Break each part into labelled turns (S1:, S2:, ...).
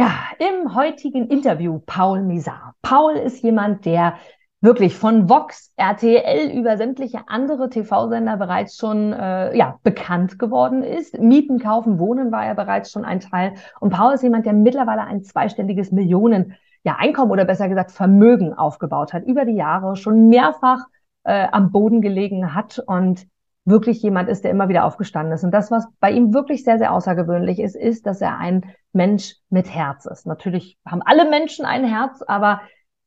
S1: Ja, im heutigen Interview Paul Misar. Paul ist jemand, der wirklich von Vox, RTL über sämtliche andere TV-Sender bereits schon äh, ja, bekannt geworden ist. Mieten, kaufen, wohnen war ja bereits schon ein Teil. Und Paul ist jemand, der mittlerweile ein zweistelliges Millionen ja, Einkommen oder besser gesagt Vermögen aufgebaut hat, über die Jahre schon mehrfach äh, am Boden gelegen hat und wirklich jemand ist, der immer wieder aufgestanden ist. Und das, was bei ihm wirklich sehr, sehr außergewöhnlich ist, ist, dass er ein Mensch mit Herz ist. Natürlich haben alle Menschen ein Herz, aber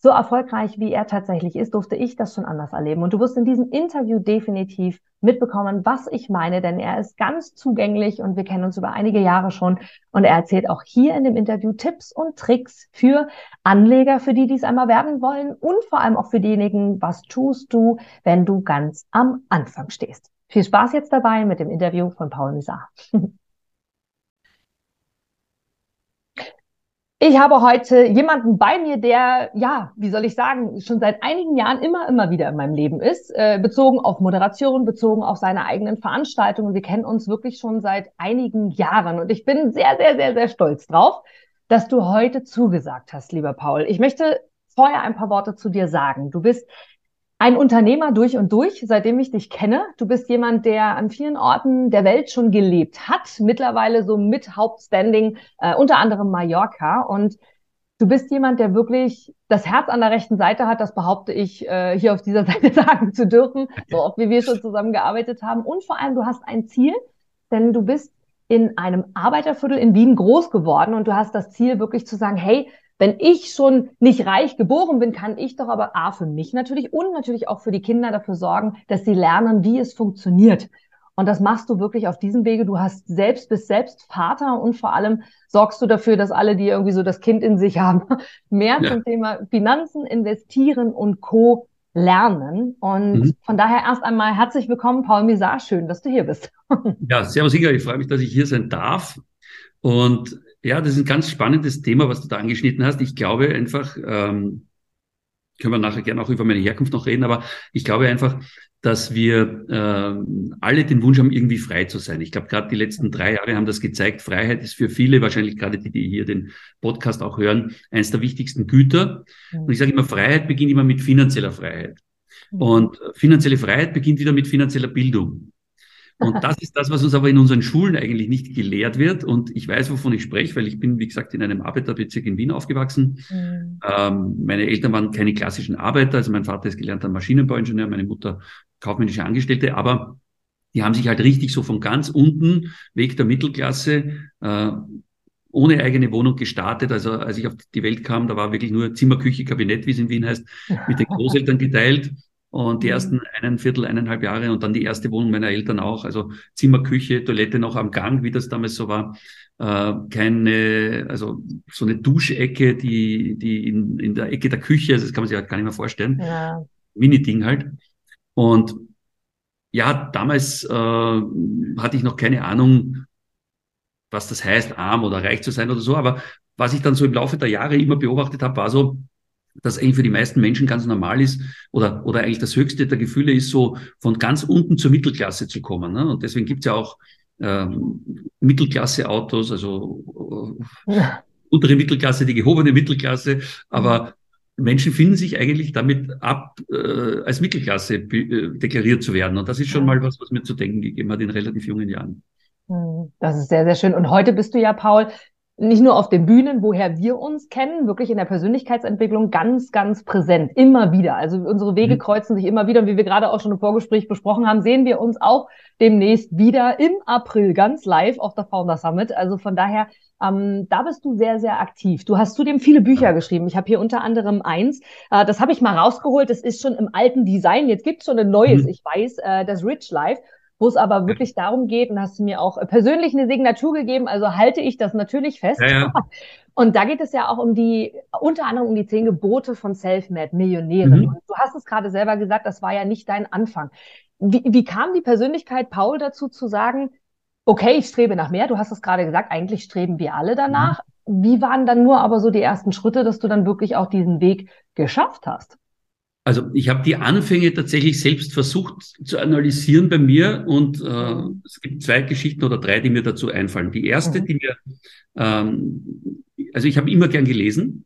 S1: so erfolgreich wie er tatsächlich ist, durfte ich das schon anders erleben. Und du wirst in diesem Interview definitiv mitbekommen, was ich meine, denn er ist ganz zugänglich und wir kennen uns über einige Jahre schon. Und er erzählt auch hier in dem Interview Tipps und Tricks für Anleger, für die, die es einmal werden wollen und vor allem auch für diejenigen, was tust du, wenn du ganz am Anfang stehst. Viel Spaß jetzt dabei mit dem Interview von Paul Misar. Ich habe heute jemanden bei mir, der, ja, wie soll ich sagen, schon seit einigen Jahren immer, immer wieder in meinem Leben ist, äh, bezogen auf Moderation, bezogen auf seine eigenen Veranstaltungen. Wir kennen uns wirklich schon seit einigen Jahren und ich bin sehr, sehr, sehr, sehr stolz drauf, dass du heute zugesagt hast, lieber Paul. Ich möchte vorher ein paar Worte zu dir sagen. Du bist ein Unternehmer durch und durch, seitdem ich dich kenne. Du bist jemand, der an vielen Orten der Welt schon gelebt hat, mittlerweile so mit Hauptstanding, äh, unter anderem Mallorca. Und du bist jemand, der wirklich das Herz an der rechten Seite hat, das behaupte ich äh, hier auf dieser Seite sagen zu dürfen, so oft wie wir schon zusammengearbeitet haben. Und vor allem, du hast ein Ziel, denn du bist in einem Arbeiterviertel in Wien groß geworden und du hast das Ziel wirklich zu sagen, hey, wenn ich schon nicht reich geboren bin, kann ich doch aber A für mich natürlich und natürlich auch für die Kinder dafür sorgen, dass sie lernen, wie es funktioniert. Und das machst du wirklich auf diesem Wege. Du hast selbst, bist selbst Vater und vor allem sorgst du dafür, dass alle, die irgendwie so das Kind in sich haben, mehr ja. zum Thema Finanzen, Investieren und Co. lernen. Und mhm. von daher erst einmal herzlich willkommen, Paul Misar. Schön, dass du hier bist.
S2: Ja, servus Inga. Ich freue mich, dass ich hier sein darf. Und ja, das ist ein ganz spannendes Thema, was du da angeschnitten hast. Ich glaube einfach, ähm, können wir nachher gerne auch über meine Herkunft noch reden, aber ich glaube einfach, dass wir äh, alle den Wunsch haben, irgendwie frei zu sein. Ich glaube, gerade die letzten drei Jahre haben das gezeigt. Freiheit ist für viele, wahrscheinlich gerade die, die hier den Podcast auch hören, eines der wichtigsten Güter. Und ich sage immer, Freiheit beginnt immer mit finanzieller Freiheit. Und finanzielle Freiheit beginnt wieder mit finanzieller Bildung. Und das ist das, was uns aber in unseren Schulen eigentlich nicht gelehrt wird. Und ich weiß, wovon ich spreche, weil ich bin, wie gesagt, in einem Arbeiterbezirk in Wien aufgewachsen. Mhm. Ähm, meine Eltern waren keine klassischen Arbeiter. Also mein Vater ist gelernter Maschinenbauingenieur, meine Mutter kaufmännische Angestellte. Aber die haben sich halt richtig so von ganz unten, Weg der Mittelklasse, äh, ohne eigene Wohnung gestartet. Also als ich auf die Welt kam, da war wirklich nur Zimmer, Küche, Kabinett, wie es in Wien heißt, mit den Großeltern geteilt. Und die mhm. ersten einen Viertel, eineinhalb Jahre und dann die erste Wohnung meiner Eltern auch. Also Zimmer, Küche, Toilette noch am Gang, wie das damals so war. Äh, keine, also so eine Duschecke, die, die in, in der Ecke der Küche, also das kann man sich halt gar nicht mehr vorstellen. Ja. Mini-Ding halt. Und ja, damals äh, hatte ich noch keine Ahnung, was das heißt, arm oder reich zu sein oder so. Aber was ich dann so im Laufe der Jahre immer beobachtet habe, war so, das eigentlich für die meisten Menschen ganz normal ist oder, oder eigentlich das höchste der Gefühle ist, so von ganz unten zur Mittelklasse zu kommen. Ne? Und deswegen gibt's ja auch ähm, Mittelklasse-Autos, also äh, ja. untere Mittelklasse, die gehobene Mittelklasse, aber Menschen finden sich eigentlich damit ab, äh, als Mittelklasse äh, deklariert zu werden. Und das ist schon mal was, was mir zu denken gegeben hat in relativ jungen Jahren.
S1: Hm, das ist sehr, sehr schön. Und heute bist du ja, Paul, nicht nur auf den Bühnen, woher wir uns kennen, wirklich in der Persönlichkeitsentwicklung ganz, ganz präsent, immer wieder. Also unsere Wege mhm. kreuzen sich immer wieder. Und wie wir gerade auch schon im Vorgespräch besprochen haben, sehen wir uns auch demnächst wieder im April ganz live auf der Founder Summit. Also von daher, ähm, da bist du sehr, sehr aktiv. Du hast zudem viele Bücher geschrieben. Ich habe hier unter anderem eins, äh, das habe ich mal rausgeholt. Das ist schon im alten Design. Jetzt gibt es schon ein neues, mhm. ich weiß, äh, das Rich Life wo es aber wirklich darum geht, und hast du mir auch persönlich eine Signatur gegeben, also halte ich das natürlich fest. Ja, ja. Und da geht es ja auch um die, unter anderem um die zehn Gebote von Selfmade Millionären. Mhm. Du hast es gerade selber gesagt, das war ja nicht dein Anfang. Wie, wie kam die Persönlichkeit Paul dazu zu sagen, okay, ich strebe nach mehr? Du hast es gerade gesagt, eigentlich streben wir alle danach. Mhm. Wie waren dann nur aber so die ersten Schritte, dass du dann wirklich auch diesen Weg geschafft hast?
S2: Also ich habe die Anfänge tatsächlich selbst versucht zu analysieren bei mir und äh, es gibt zwei Geschichten oder drei, die mir dazu einfallen. Die erste, mhm. die mir ähm, also ich habe immer gern gelesen.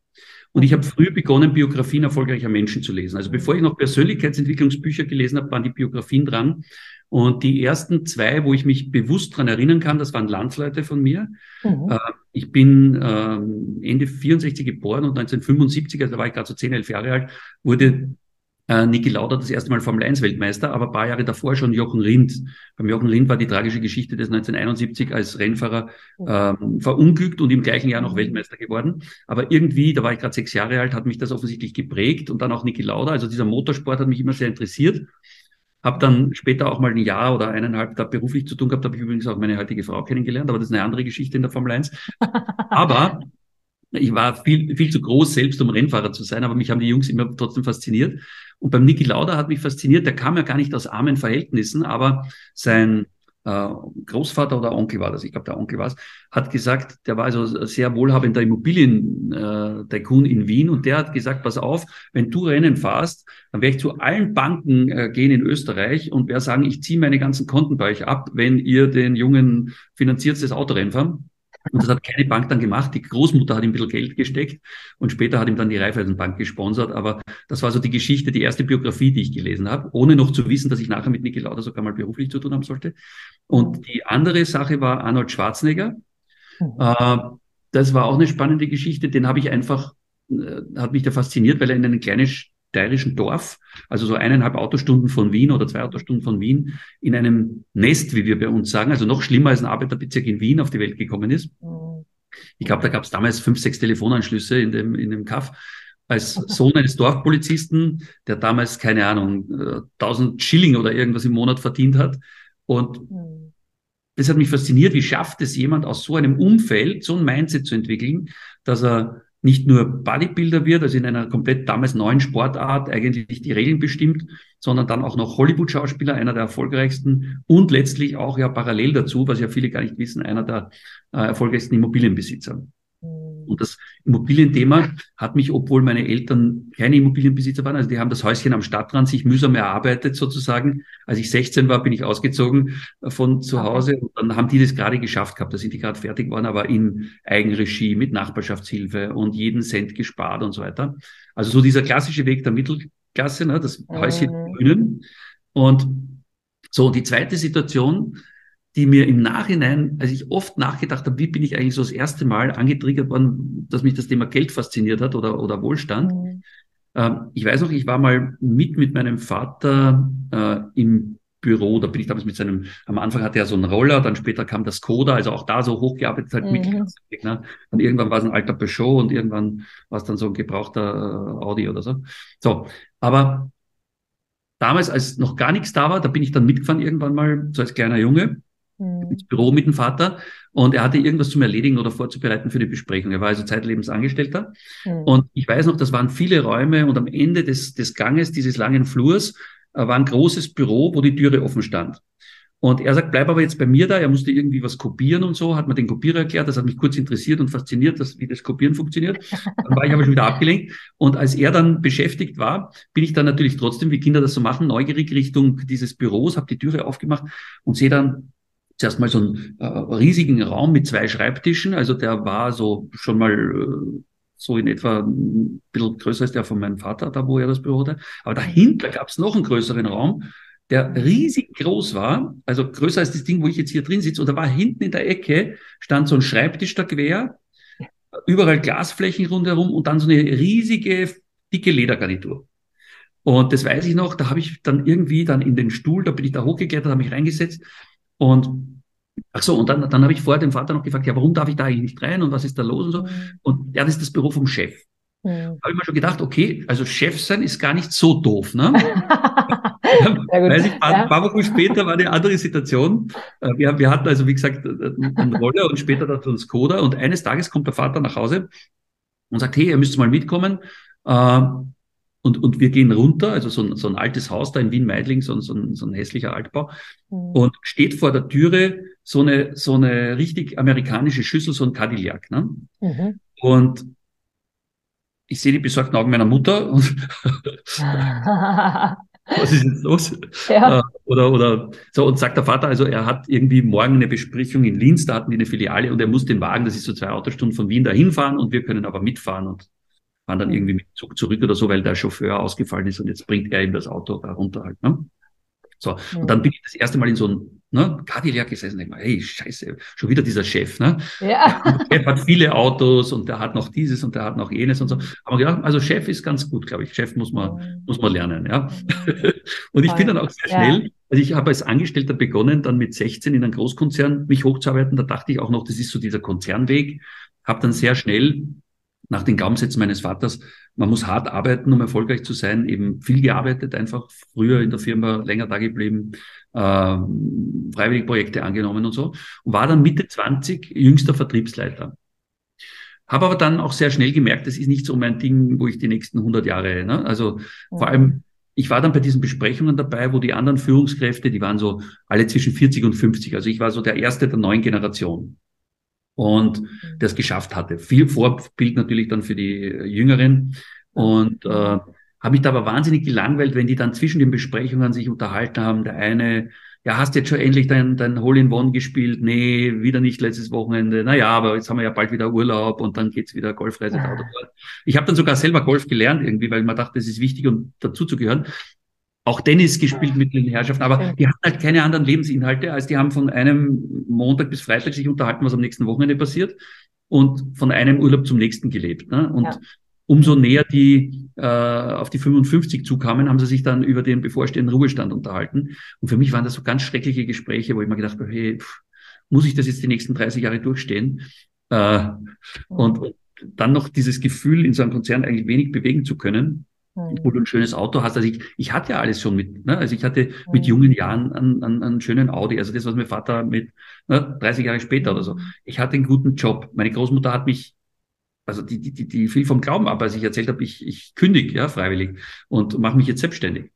S2: Und ich habe früh begonnen, Biografien erfolgreicher Menschen zu lesen. Also bevor ich noch Persönlichkeitsentwicklungsbücher gelesen habe, waren die Biografien dran. Und die ersten zwei, wo ich mich bewusst dran erinnern kann, das waren Landsleute von mir. Mhm. Äh, ich bin ähm, Ende 64 geboren und 1975, also da war ich gerade so 10, 11 Jahre alt, wurde äh, Niki Lauda das erste Mal Formel 1 Weltmeister, aber ein paar Jahre davor schon Jochen Rindt. Beim Jochen Rindt war die tragische Geschichte des 1971 als Rennfahrer ähm, verunglückt und im gleichen Jahr noch mhm. Weltmeister geworden. Aber irgendwie, da war ich gerade sechs Jahre alt, hat mich das offensichtlich geprägt und dann auch Niki Lauda. Also dieser Motorsport hat mich immer sehr interessiert. Habe dann später auch mal ein Jahr oder eineinhalb da beruflich zu tun gehabt. Habe ich übrigens auch meine heutige Frau kennengelernt, aber das ist eine andere Geschichte in der Formel 1. Aber ich war viel, viel zu groß selbst, um Rennfahrer zu sein, aber mich haben die Jungs immer trotzdem fasziniert. Und beim Niki Lauda hat mich fasziniert, der kam ja gar nicht aus armen Verhältnissen, aber sein äh, Großvater oder Onkel war das, ich glaube der Onkel war es, hat gesagt, der war also sehr wohlhabender Immobilien-Tycoon äh, in Wien und der hat gesagt, pass auf, wenn du Rennen fahrst, dann werde ich zu allen Banken äh, gehen in Österreich und werde sagen, ich ziehe meine ganzen Konten bei euch ab, wenn ihr den Jungen finanziert das Autorennen fahren. Und das hat keine Bank dann gemacht. Die Großmutter hat ihm ein bisschen Geld gesteckt und später hat ihm dann die Raiffeisenbank gesponsert. Aber das war so die Geschichte, die erste Biografie, die ich gelesen habe, ohne noch zu wissen, dass ich nachher mit Niki Lauda sogar mal beruflich zu tun haben sollte. Und die andere Sache war Arnold Schwarzenegger. Mhm. Das war auch eine spannende Geschichte. Den habe ich einfach, äh, hat mich da fasziniert, weil er in einem kleinen steirischen Dorf, also so eineinhalb Autostunden von Wien oder zwei Autostunden von Wien, in einem Nest, wie wir bei uns sagen, also noch schlimmer als ein Arbeiterbezirk in Wien auf die Welt gekommen ist. Ich glaube, da gab es damals fünf, sechs Telefonanschlüsse in dem, in dem Kaff. Als Sohn eines Dorfpolizisten, der damals, keine Ahnung, 1000 äh, Schilling oder irgendwas im Monat verdient hat. Und das hat mich fasziniert, wie schafft es jemand aus so einem Umfeld, so ein Mindset zu entwickeln, dass er nicht nur Bodybuilder wird, also in einer komplett damals neuen Sportart eigentlich die Regeln bestimmt, sondern dann auch noch Hollywood-Schauspieler, einer der erfolgreichsten und letztlich auch ja parallel dazu, was ja viele gar nicht wissen, einer der äh, erfolgreichsten Immobilienbesitzer. Und das Immobilienthema hat mich, obwohl meine Eltern keine Immobilienbesitzer waren, also die haben das Häuschen am Stadtrand sich mühsam erarbeitet sozusagen. Als ich 16 war, bin ich ausgezogen von zu Hause und dann haben die das gerade geschafft gehabt. Da sind die gerade fertig geworden, aber in Eigenregie mit Nachbarschaftshilfe und jeden Cent gespart und so weiter. Also so dieser klassische Weg der Mittelklasse, ne, das Häuschen mhm. grünen. Und so, die zweite Situation, die mir im Nachhinein, als ich oft nachgedacht habe, wie bin ich eigentlich so das erste Mal angetriggert worden, dass mich das Thema Geld fasziniert hat oder, oder Wohlstand. Mhm. Ähm, ich weiß noch, ich war mal mit mit meinem Vater äh, im Büro, da bin ich damals mit seinem, am Anfang hatte er so einen Roller, dann später kam das Skoda, also auch da so hochgearbeitet, halt mhm. mit ne? Dann irgendwann war es ein alter Peugeot und irgendwann war es dann so ein gebrauchter äh, Audi oder so. So, aber damals, als noch gar nichts da war, da bin ich dann mitgefahren irgendwann mal, so als kleiner Junge mhm. ins Büro mit dem Vater und er hatte irgendwas zum Erledigen oder vorzubereiten für die Besprechung. Er war also zeitlebens Angestellter. Mhm. Und ich weiß noch, das waren viele Räume und am Ende des, des Ganges, dieses langen Flurs, äh, war ein großes Büro, wo die Türe offen stand. Und er sagt, bleib aber jetzt bei mir da. Er musste irgendwie was kopieren und so, hat mir den Kopierer erklärt. Das hat mich kurz interessiert und fasziniert, dass, wie das Kopieren funktioniert. Dann war ich aber schon wieder abgelenkt. Und als er dann beschäftigt war, bin ich dann natürlich trotzdem, wie Kinder das so machen, neugierig Richtung dieses Büros, habe die Türe aufgemacht und sehe dann zuerst mal so einen äh, riesigen Raum mit zwei Schreibtischen. Also der war so schon mal äh, so in etwa ein bisschen größer als der von meinem Vater, da wo er das Büro hatte. Aber dahinter gab es noch einen größeren Raum, der riesig groß war, also größer als das Ding, wo ich jetzt hier drin sitze. Und da war hinten in der Ecke, stand so ein Schreibtisch da quer, überall Glasflächen rundherum und dann so eine riesige, dicke Ledergarnitur. Und das weiß ich noch, da habe ich dann irgendwie dann in den Stuhl, da bin ich da hochgeklettert, habe mich reingesetzt und ach so, und dann, dann habe ich vorher den Vater noch gefragt, ja, warum darf ich da eigentlich nicht rein und was ist da los und so. Mhm. Und ja, das ist das Büro vom Chef. Mhm. Habe ich mir schon gedacht, okay, also Chef sein ist gar nicht so doof, ne? Weiß ich, ein paar, ja. paar, Wochen später war eine andere Situation. Äh, wir, wir hatten also, wie gesagt, äh, einen Roller und später dazu einen Skoda und eines Tages kommt der Vater nach Hause und sagt, hey, ihr müsst mal mitkommen. Äh, und, und wir gehen runter, also so ein, so ein altes Haus da in Wien-Meidling, so, so, ein, so ein hässlicher Altbau. Mhm. Und steht vor der Türe so eine, so eine richtig amerikanische Schüssel, so ein Cadillac. Ne? Mhm. Und ich sehe die besorgten Augen meiner Mutter und was ist jetzt los? Ja. Äh, oder, oder so, und sagt der Vater, also er hat irgendwie morgen eine Besprechung in Linz, da hatten die eine Filiale und er muss den Wagen, das ist so zwei Autostunden von Wien dahin fahren und wir können aber mitfahren und fahren dann irgendwie mit Zug zurück oder so, weil der Chauffeur ausgefallen ist und jetzt bringt er ihm das Auto da runter halt. Ne? So, mhm. und dann bin ich das erste Mal in so ein ne, Cadillac gesessen, denke mal, hey, scheiße, schon wieder dieser Chef, ne? Ja. Der Chef hat viele Autos und der hat noch dieses und der hat noch jenes und so. Aber gedacht, also Chef ist ganz gut, glaube ich. Chef muss man, mhm. muss man lernen, ja. Mhm. und ich bin dann auch sehr schnell, ja. also ich habe als Angestellter begonnen, dann mit 16 in einem Großkonzern mich hochzuarbeiten. Da dachte ich auch noch, das ist so dieser Konzernweg. Habe dann sehr schnell nach den Glaubenssätzen meines Vaters, man muss hart arbeiten, um erfolgreich zu sein, eben viel gearbeitet, einfach früher in der Firma länger da geblieben, äh, freiwillig Projekte angenommen und so und war dann Mitte 20 jüngster Vertriebsleiter. Habe aber dann auch sehr schnell gemerkt, das ist nicht so mein Ding, wo ich die nächsten 100 Jahre, ne? also ja. vor allem ich war dann bei diesen Besprechungen dabei, wo die anderen Führungskräfte, die waren so alle zwischen 40 und 50. Also ich war so der erste der neuen Generation und mhm. der es geschafft hatte. Viel Vorbild natürlich dann für die Jüngeren. Und äh, habe mich da aber wahnsinnig gelangweilt, wenn die dann zwischen den Besprechungen sich unterhalten haben. Der eine, ja, hast jetzt schon endlich dein, dein Hole-in-One gespielt? Nee, wieder nicht letztes Wochenende. Naja, aber jetzt haben wir ja bald wieder Urlaub und dann geht's wieder Golfreise. Ja. Ich habe dann sogar selber Golf gelernt irgendwie, weil man dachte, das ist wichtig, um dazu zu gehören auch Tennis gespielt mit den Herrschaften, aber die hatten halt keine anderen Lebensinhalte, als die haben von einem Montag bis Freitag sich unterhalten, was am nächsten Wochenende passiert und von einem Urlaub zum nächsten gelebt. Ne? Und ja. umso näher die äh, auf die 55 zukamen, haben sie sich dann über den bevorstehenden Ruhestand unterhalten. Und für mich waren das so ganz schreckliche Gespräche, wo ich mir gedacht habe, hey, pff, muss ich das jetzt die nächsten 30 Jahre durchstehen? Äh, und, und dann noch dieses Gefühl, in so einem Konzern eigentlich wenig bewegen zu können wo du ein schönes Auto hast. Also ich, ich hatte ja alles schon mit, ne? also ich hatte mit jungen Jahren einen, einen, einen schönen Audi, also das, was mein Vater mit ne, 30 Jahre später oder so. Ich hatte einen guten Job. Meine Großmutter hat mich also die, die, die, die viel vom Glauben ab, als ich erzählt habe, ich, ich kündige ja freiwillig und mache mich jetzt selbstständig.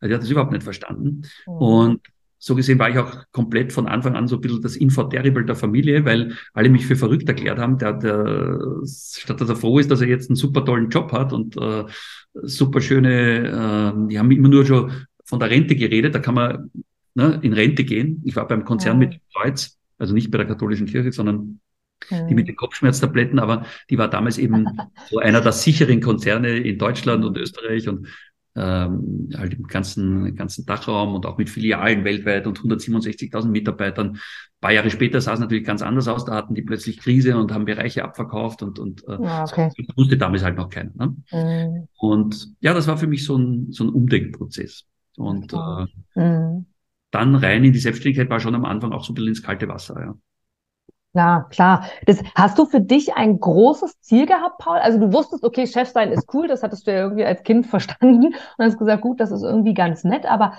S2: Also die hat das überhaupt nicht verstanden. Mhm. Und so gesehen war ich auch komplett von Anfang an so ein bisschen das Info terrible der Familie, weil alle mich für verrückt erklärt haben, der, der statt dass er froh ist, dass er jetzt einen super tollen Job hat und äh, super schöne, äh, die haben immer nur schon von der Rente geredet, da kann man ne, in Rente gehen. Ich war beim Konzern ja. mit Kreuz, also nicht bei der katholischen Kirche, sondern die mit den Kopfschmerztabletten, aber die war damals eben so einer der sicheren Konzerne in Deutschland und Österreich und ähm, halt im ganzen, ganzen Dachraum und auch mit Filialen weltweit und 167.000 Mitarbeitern. Ein paar Jahre später sah es natürlich ganz anders aus. Da hatten die plötzlich Krise und haben Bereiche abverkauft und, und äh, ja, okay. das wusste damals halt noch keiner. Ne? Mhm. Und ja, das war für mich so ein, so ein Umdenkprozess. Und äh, mhm. dann rein in die Selbstständigkeit war schon am Anfang auch so ein bisschen ins kalte Wasser. Ja.
S1: Ja, klar. Das, hast du für dich ein großes Ziel gehabt, Paul? Also du wusstest, okay, Chef sein ist cool, das hattest du ja irgendwie als Kind verstanden und hast gesagt, gut, das ist irgendwie ganz nett, aber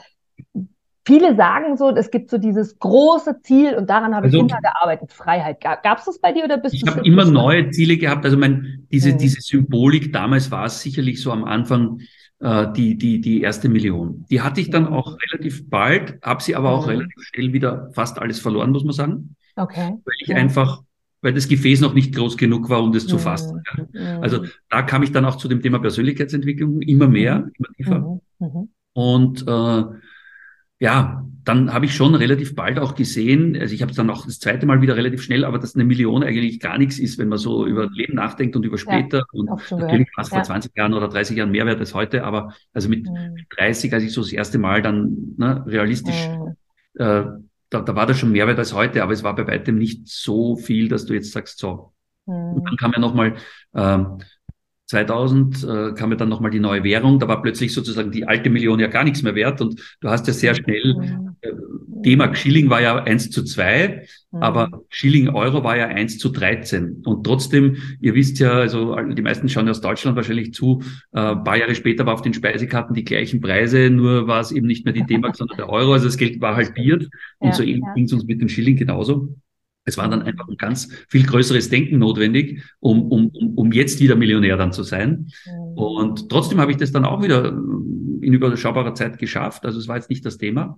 S1: viele sagen so, es gibt so dieses große Ziel und daran habe also, ich immer gearbeitet, Freiheit. Gab es das bei dir oder bist
S2: ich du? Ich habe immer neue Ziele gehabt. Also mein, diese, mhm. diese Symbolik damals war es sicherlich so am Anfang äh, die, die, die erste Million. Die hatte ich dann auch mhm. relativ bald, habe sie aber auch mhm. relativ schnell wieder fast alles verloren, muss man sagen. Okay. Weil ich ja. einfach, weil das Gefäß noch nicht groß genug war, um das zu fassen. Ja. Also da kam ich dann auch zu dem Thema Persönlichkeitsentwicklung immer mehr, mhm. immer tiefer. Mhm. Mhm. Und äh, ja, dann habe ich schon relativ bald auch gesehen, also ich habe es dann auch das zweite Mal wieder relativ schnell, aber dass eine Million eigentlich gar nichts ist, wenn man so über Leben nachdenkt und über später. Ja, und natürlich war es vor 20 Jahren oder 30 Jahren mehr wert als heute, aber also mit mhm. 30, als ich so das erste Mal dann ne, realistisch mhm. äh, da, da war das schon mehr wert als heute, aber es war bei weitem nicht so viel, dass du jetzt sagst, so. Mhm. Und dann kam ja nochmal, ähm, 2000 äh, kam ja dann nochmal die neue Währung, da war plötzlich sozusagen die alte Million ja gar nichts mehr wert und du hast ja sehr schnell, äh, D-Mark Schilling war ja eins zu zwei, mhm. aber Schilling Euro war ja eins zu 13 und trotzdem, ihr wisst ja, also die meisten schauen ja aus Deutschland wahrscheinlich zu, äh, paar Jahre später war auf den Speisekarten die gleichen Preise, nur war es eben nicht mehr die D-Mark, sondern der Euro, also das Geld war halbiert und ja, so ja. ging es uns mit dem Schilling genauso. Es war dann einfach ein ganz viel größeres Denken notwendig, um, um, um jetzt wieder Millionär dann zu sein. Mhm. Und trotzdem habe ich das dann auch wieder in überschaubarer Zeit geschafft. Also es war jetzt nicht das Thema.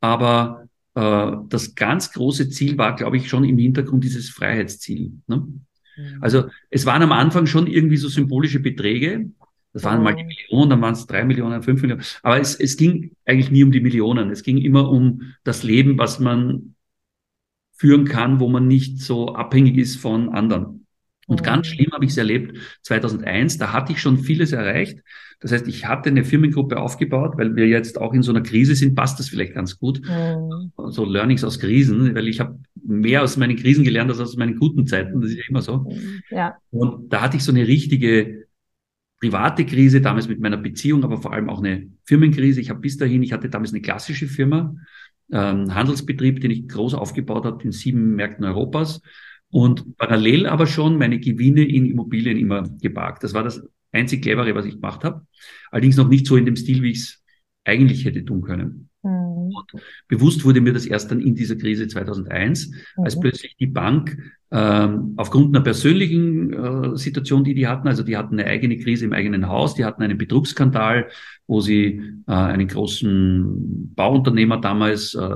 S2: Aber äh, das ganz große Ziel war, glaube ich, schon im Hintergrund dieses Freiheitsziel. Ne? Mhm. Also es waren am Anfang schon irgendwie so symbolische Beträge, Das waren mal die Millionen, dann waren es drei Millionen, fünf Millionen. Aber es, es ging eigentlich nie um die Millionen. Es ging immer um das Leben, was man führen kann, wo man nicht so abhängig ist von anderen. Und ganz mhm. schlimm habe ich es erlebt 2001. Da hatte ich schon vieles erreicht. Das heißt, ich hatte eine Firmengruppe aufgebaut, weil wir jetzt auch in so einer Krise sind, passt das vielleicht ganz gut. Mhm. So Learnings aus Krisen, weil ich habe mehr aus meinen Krisen gelernt als aus meinen guten Zeiten. Das ist ja immer so. Ja. Und da hatte ich so eine richtige private Krise, damals mit meiner Beziehung, aber vor allem auch eine Firmenkrise. Ich habe bis dahin, ich hatte damals eine klassische Firma, ähm, Handelsbetrieb, den ich groß aufgebaut habe in sieben Märkten Europas und parallel aber schon meine Gewinne in Immobilien immer geparkt. Das war das einzig clevere, was ich gemacht habe. Allerdings noch nicht so in dem Stil, wie ich es eigentlich hätte tun können. Mhm. bewusst wurde mir das erst dann in dieser Krise 2001, mhm. als plötzlich die Bank ähm, aufgrund einer persönlichen äh, Situation, die die hatten, also die hatten eine eigene Krise im eigenen Haus, die hatten einen Betrugsskandal, wo sie äh, einen großen Bauunternehmer damals äh,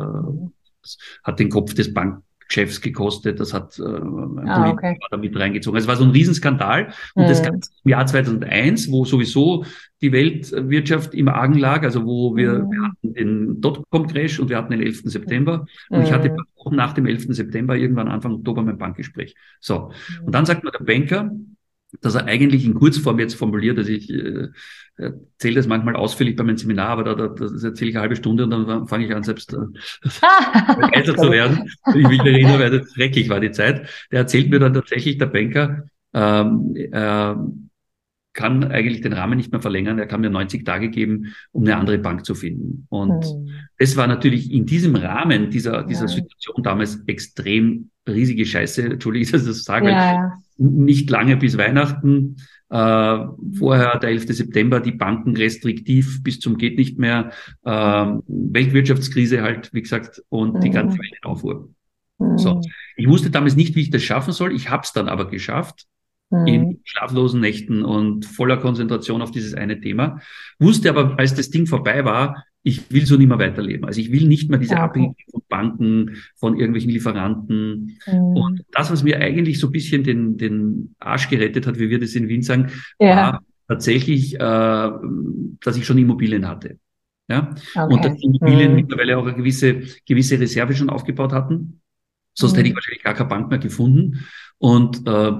S2: hat den Kopf des Bank Chefs gekostet. Das hat äh, ein ah, Politiker okay. damit reingezogen. Also es war so ein Riesenskandal. Und mhm. das Ganze im Jahr 2001, wo sowieso die Weltwirtschaft im Argen lag, also wo wir, mhm. wir hatten den Dotcom-Crash und wir hatten den 11. September. Und mhm. ich hatte auch nach dem 11. September irgendwann Anfang Oktober mein Bankgespräch. So. Mhm. Und dann sagt mir der Banker, dass er eigentlich in Kurzform jetzt formuliert, also ich äh, erzähle das manchmal ausführlich bei meinem Seminar, aber da, da das erzähle ich eine halbe Stunde und dann fange ich an, selbst äh, begeistert zu werden. Ich will erinnern, weil das schrecklich war die Zeit. Der erzählt mir dann tatsächlich, der Banker, ähm, äh, kann eigentlich den Rahmen nicht mehr verlängern. Er kann mir 90 Tage geben, um eine andere Bank zu finden. Und hm. das war natürlich in diesem Rahmen dieser, dieser ja. Situation damals extrem riesige Scheiße. Entschuldige, dass ich das sage. Ja, nicht lange bis Weihnachten. Äh, vorher der 11. September, die Banken restriktiv bis zum geht nicht mehr. Äh, Weltwirtschaftskrise halt, wie gesagt, und mhm. die ganze Welt in Aufruhr. Mhm. So. Ich wusste damals nicht, wie ich das schaffen soll. Ich habe es dann aber geschafft mhm. in schlaflosen Nächten und voller Konzentration auf dieses eine Thema. Wusste aber, als das Ding vorbei war, ich will so nicht mehr weiterleben. Also ich will nicht mehr diese okay. Abhängigkeit von Banken, von irgendwelchen Lieferanten. Mhm. Und das, was mir eigentlich so ein bisschen den, den Arsch gerettet hat, wie wir das in Wien sagen, ja. war tatsächlich, äh, dass ich schon Immobilien hatte. Ja? Okay. Und dass die Immobilien mhm. mittlerweile auch eine gewisse, gewisse Reserve schon aufgebaut hatten. Sonst mhm. hätte ich wahrscheinlich gar keine Bank mehr gefunden. Und äh,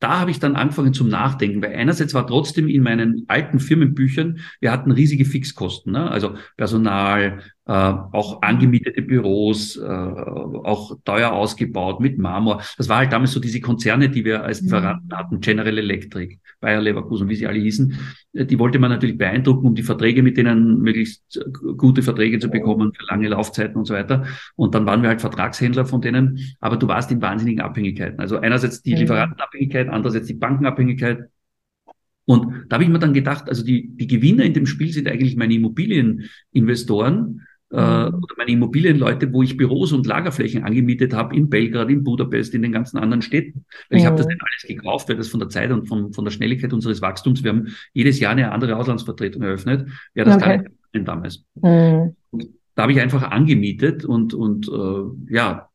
S2: da habe ich dann angefangen zum Nachdenken, weil einerseits war trotzdem in meinen alten Firmenbüchern, wir hatten riesige Fixkosten, ne? also Personal, äh, auch angemietete Büros, äh, auch teuer ausgebaut mit Marmor. Das war halt damals so diese Konzerne, die wir als Lieferanten mhm. hatten, General Electric, Bayer Leverkusen, wie sie alle hießen. Äh, die wollte man natürlich beeindrucken, um die Verträge mit denen möglichst äh, gute Verträge zu bekommen für lange Laufzeiten und so weiter. Und dann waren wir halt Vertragshändler von denen, aber du warst in wahnsinnigen Abhängigkeiten. Also einerseits die mhm. Lieferantenabhängigkeit, andererseits die Bankenabhängigkeit. Und da habe ich mir dann gedacht, also die, die Gewinner in dem Spiel sind eigentlich meine Immobilieninvestoren, äh, mhm. oder meine Immobilienleute, wo ich Büros und Lagerflächen angemietet habe in Belgrad, in Budapest, in den ganzen anderen Städten. Weil ich mhm. habe das nicht alles gekauft, weil das von der Zeit und von, von der Schnelligkeit unseres Wachstums, wir haben jedes Jahr eine andere Auslandsvertretung eröffnet. Ja, das okay. gar nicht damals. Mhm. Da habe ich einfach angemietet und, und äh, ja,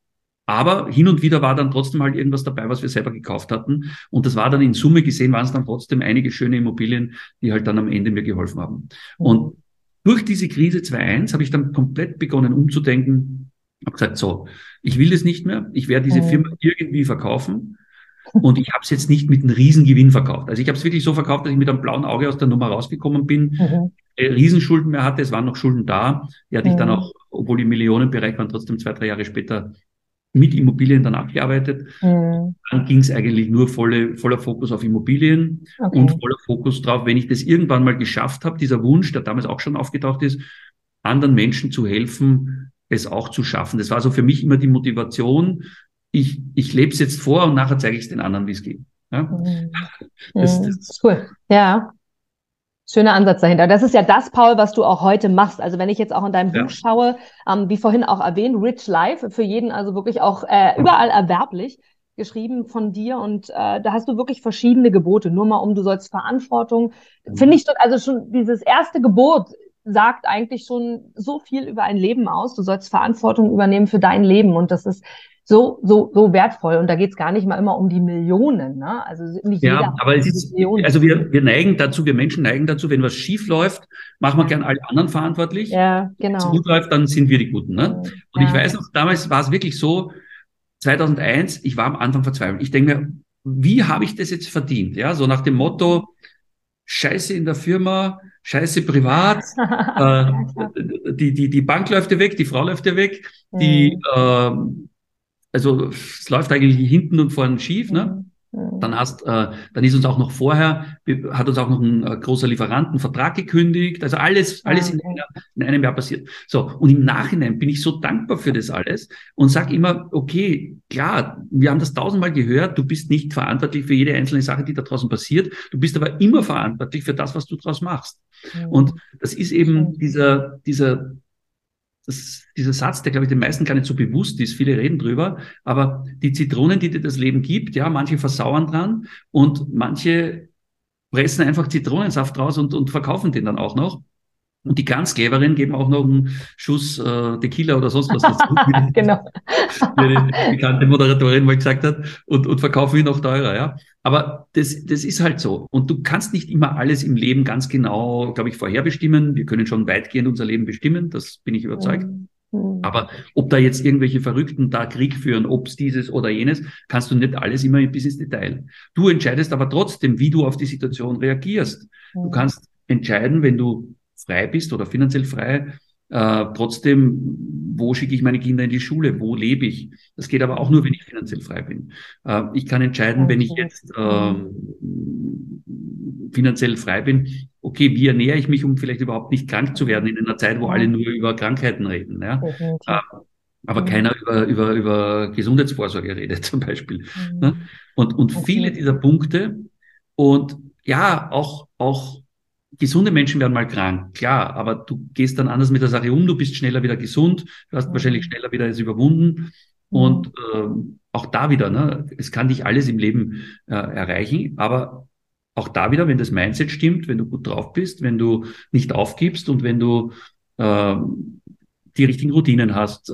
S2: aber hin und wieder war dann trotzdem halt irgendwas dabei, was wir selber gekauft hatten. Und das war dann in Summe gesehen, waren es dann trotzdem einige schöne Immobilien, die halt dann am Ende mir geholfen haben. Mhm. Und durch diese Krise 2.1 habe ich dann komplett begonnen umzudenken, habe gesagt, so, ich will es nicht mehr, ich werde diese mhm. Firma irgendwie verkaufen und ich habe es jetzt nicht mit einem Riesengewinn verkauft. Also ich habe es wirklich so verkauft, dass ich mit einem blauen Auge aus der Nummer rausgekommen bin, mhm. Riesenschulden mehr hatte, es waren noch Schulden da, die hatte mhm. ich dann mhm. auch, obwohl die Millionenbereich waren, trotzdem zwei, drei Jahre später mit Immobilien dann abgearbeitet. Mhm. Dann ging es eigentlich nur volle, voller Fokus auf Immobilien okay. und voller Fokus drauf, wenn ich das irgendwann mal geschafft habe, dieser Wunsch, der damals auch schon aufgetaucht ist, anderen Menschen zu helfen, es auch zu schaffen. Das war so für mich immer die Motivation. Ich, ich lebe es jetzt vor und nachher zeige ich es den anderen, wie es geht. Ja? Mhm.
S1: Das, das, das, cool. Ja. Schöner Ansatz dahinter. Das ist ja das, Paul, was du auch heute machst. Also wenn ich jetzt auch in deinem ja. Buch schaue, ähm, wie vorhin auch erwähnt, Rich Life, für jeden also wirklich auch äh, überall erwerblich geschrieben von dir und äh, da hast du wirklich verschiedene Gebote. Nur mal um, du sollst Verantwortung. Mhm. Finde ich also schon dieses erste Gebot sagt eigentlich schon so viel über ein Leben aus. Du sollst Verantwortung übernehmen für dein Leben und das ist so, so, so wertvoll. Und da geht es gar nicht mal immer um die Millionen. Ne?
S2: Also nicht ja, jeder aber es ist, also wir, wir neigen dazu, wir Menschen neigen dazu, wenn was schief läuft, machen wir gern alle anderen verantwortlich.
S1: Ja, genau. Wenn es
S2: gut läuft, dann sind wir die Guten. Ne? Und ja. ich weiß noch, damals war es wirklich so, 2001, ich war am Anfang verzweifelt. Ich denke mir, wie habe ich das jetzt verdient? Ja, so nach dem Motto, Scheiße in der Firma, Scheiße privat, äh, die, die, die Bank läuft dir weg, die Frau läuft dir weg, die, äh, also es läuft eigentlich hinten und vorne schief, ne? Mhm. Dann hast, äh, dann ist uns auch noch vorher, hat uns auch noch ein äh, großer Lieferantenvertrag gekündigt. Also alles, alles in, einer, in, einem Jahr passiert. So. Und im Nachhinein bin ich so dankbar für das alles und sage immer, okay, klar, wir haben das tausendmal gehört. Du bist nicht verantwortlich für jede einzelne Sache, die da draußen passiert. Du bist aber immer verantwortlich für das, was du draus machst. Mhm. Und das ist eben dieser, dieser, das, dieser Satz, der, glaube ich, den meisten gar nicht so bewusst ist, viele reden drüber, aber die Zitronen, die dir das Leben gibt, ja, manche versauern dran und manche pressen einfach Zitronensaft raus und, und verkaufen den dann auch noch. Und die ganz Cleveren geben auch noch einen Schuss äh, Tequila oder sonst was dazu. genau. Wie die bekannte Moderatorin mal gesagt hat. Und, und verkaufen ihn noch teurer, ja. Aber das, das ist halt so. Und du kannst nicht immer alles im Leben ganz genau, glaube ich, vorherbestimmen. Wir können schon weitgehend unser Leben bestimmen. Das bin ich überzeugt. Mhm. mhm. Aber ob da jetzt irgendwelche Verrückten da Krieg führen, ob es dieses oder jenes, kannst du nicht alles immer bis ins Detail. Du entscheidest aber trotzdem, wie du auf die Situation reagierst. Du mhm. kannst entscheiden, wenn du frei bist oder finanziell frei, äh, trotzdem, wo schicke ich meine Kinder in die Schule? Wo lebe ich? Das geht aber auch nur, wenn ich finanziell frei bin. Äh, ich kann entscheiden, wenn ich jetzt äh, finanziell frei bin, okay, wie ernähre ich mich, um vielleicht überhaupt nicht krank zu werden in einer Zeit, wo alle nur über Krankheiten reden. Ja? Äh, aber mhm. keiner über, über, über Gesundheitsvorsorge redet zum Beispiel. Mhm. Ne? Und, und viele dieser Punkte und ja, auch, auch gesunde Menschen werden mal krank, klar, aber du gehst dann anders mit der Sache um, du bist schneller wieder gesund, du hast mhm. wahrscheinlich schneller wieder es überwunden. Mhm. Und äh, auch da wieder, ne, es kann dich alles im Leben äh, erreichen, aber auch da wieder, wenn das Mindset stimmt, wenn du gut drauf bist, wenn du nicht aufgibst und wenn du äh, die richtigen Routinen hast, äh,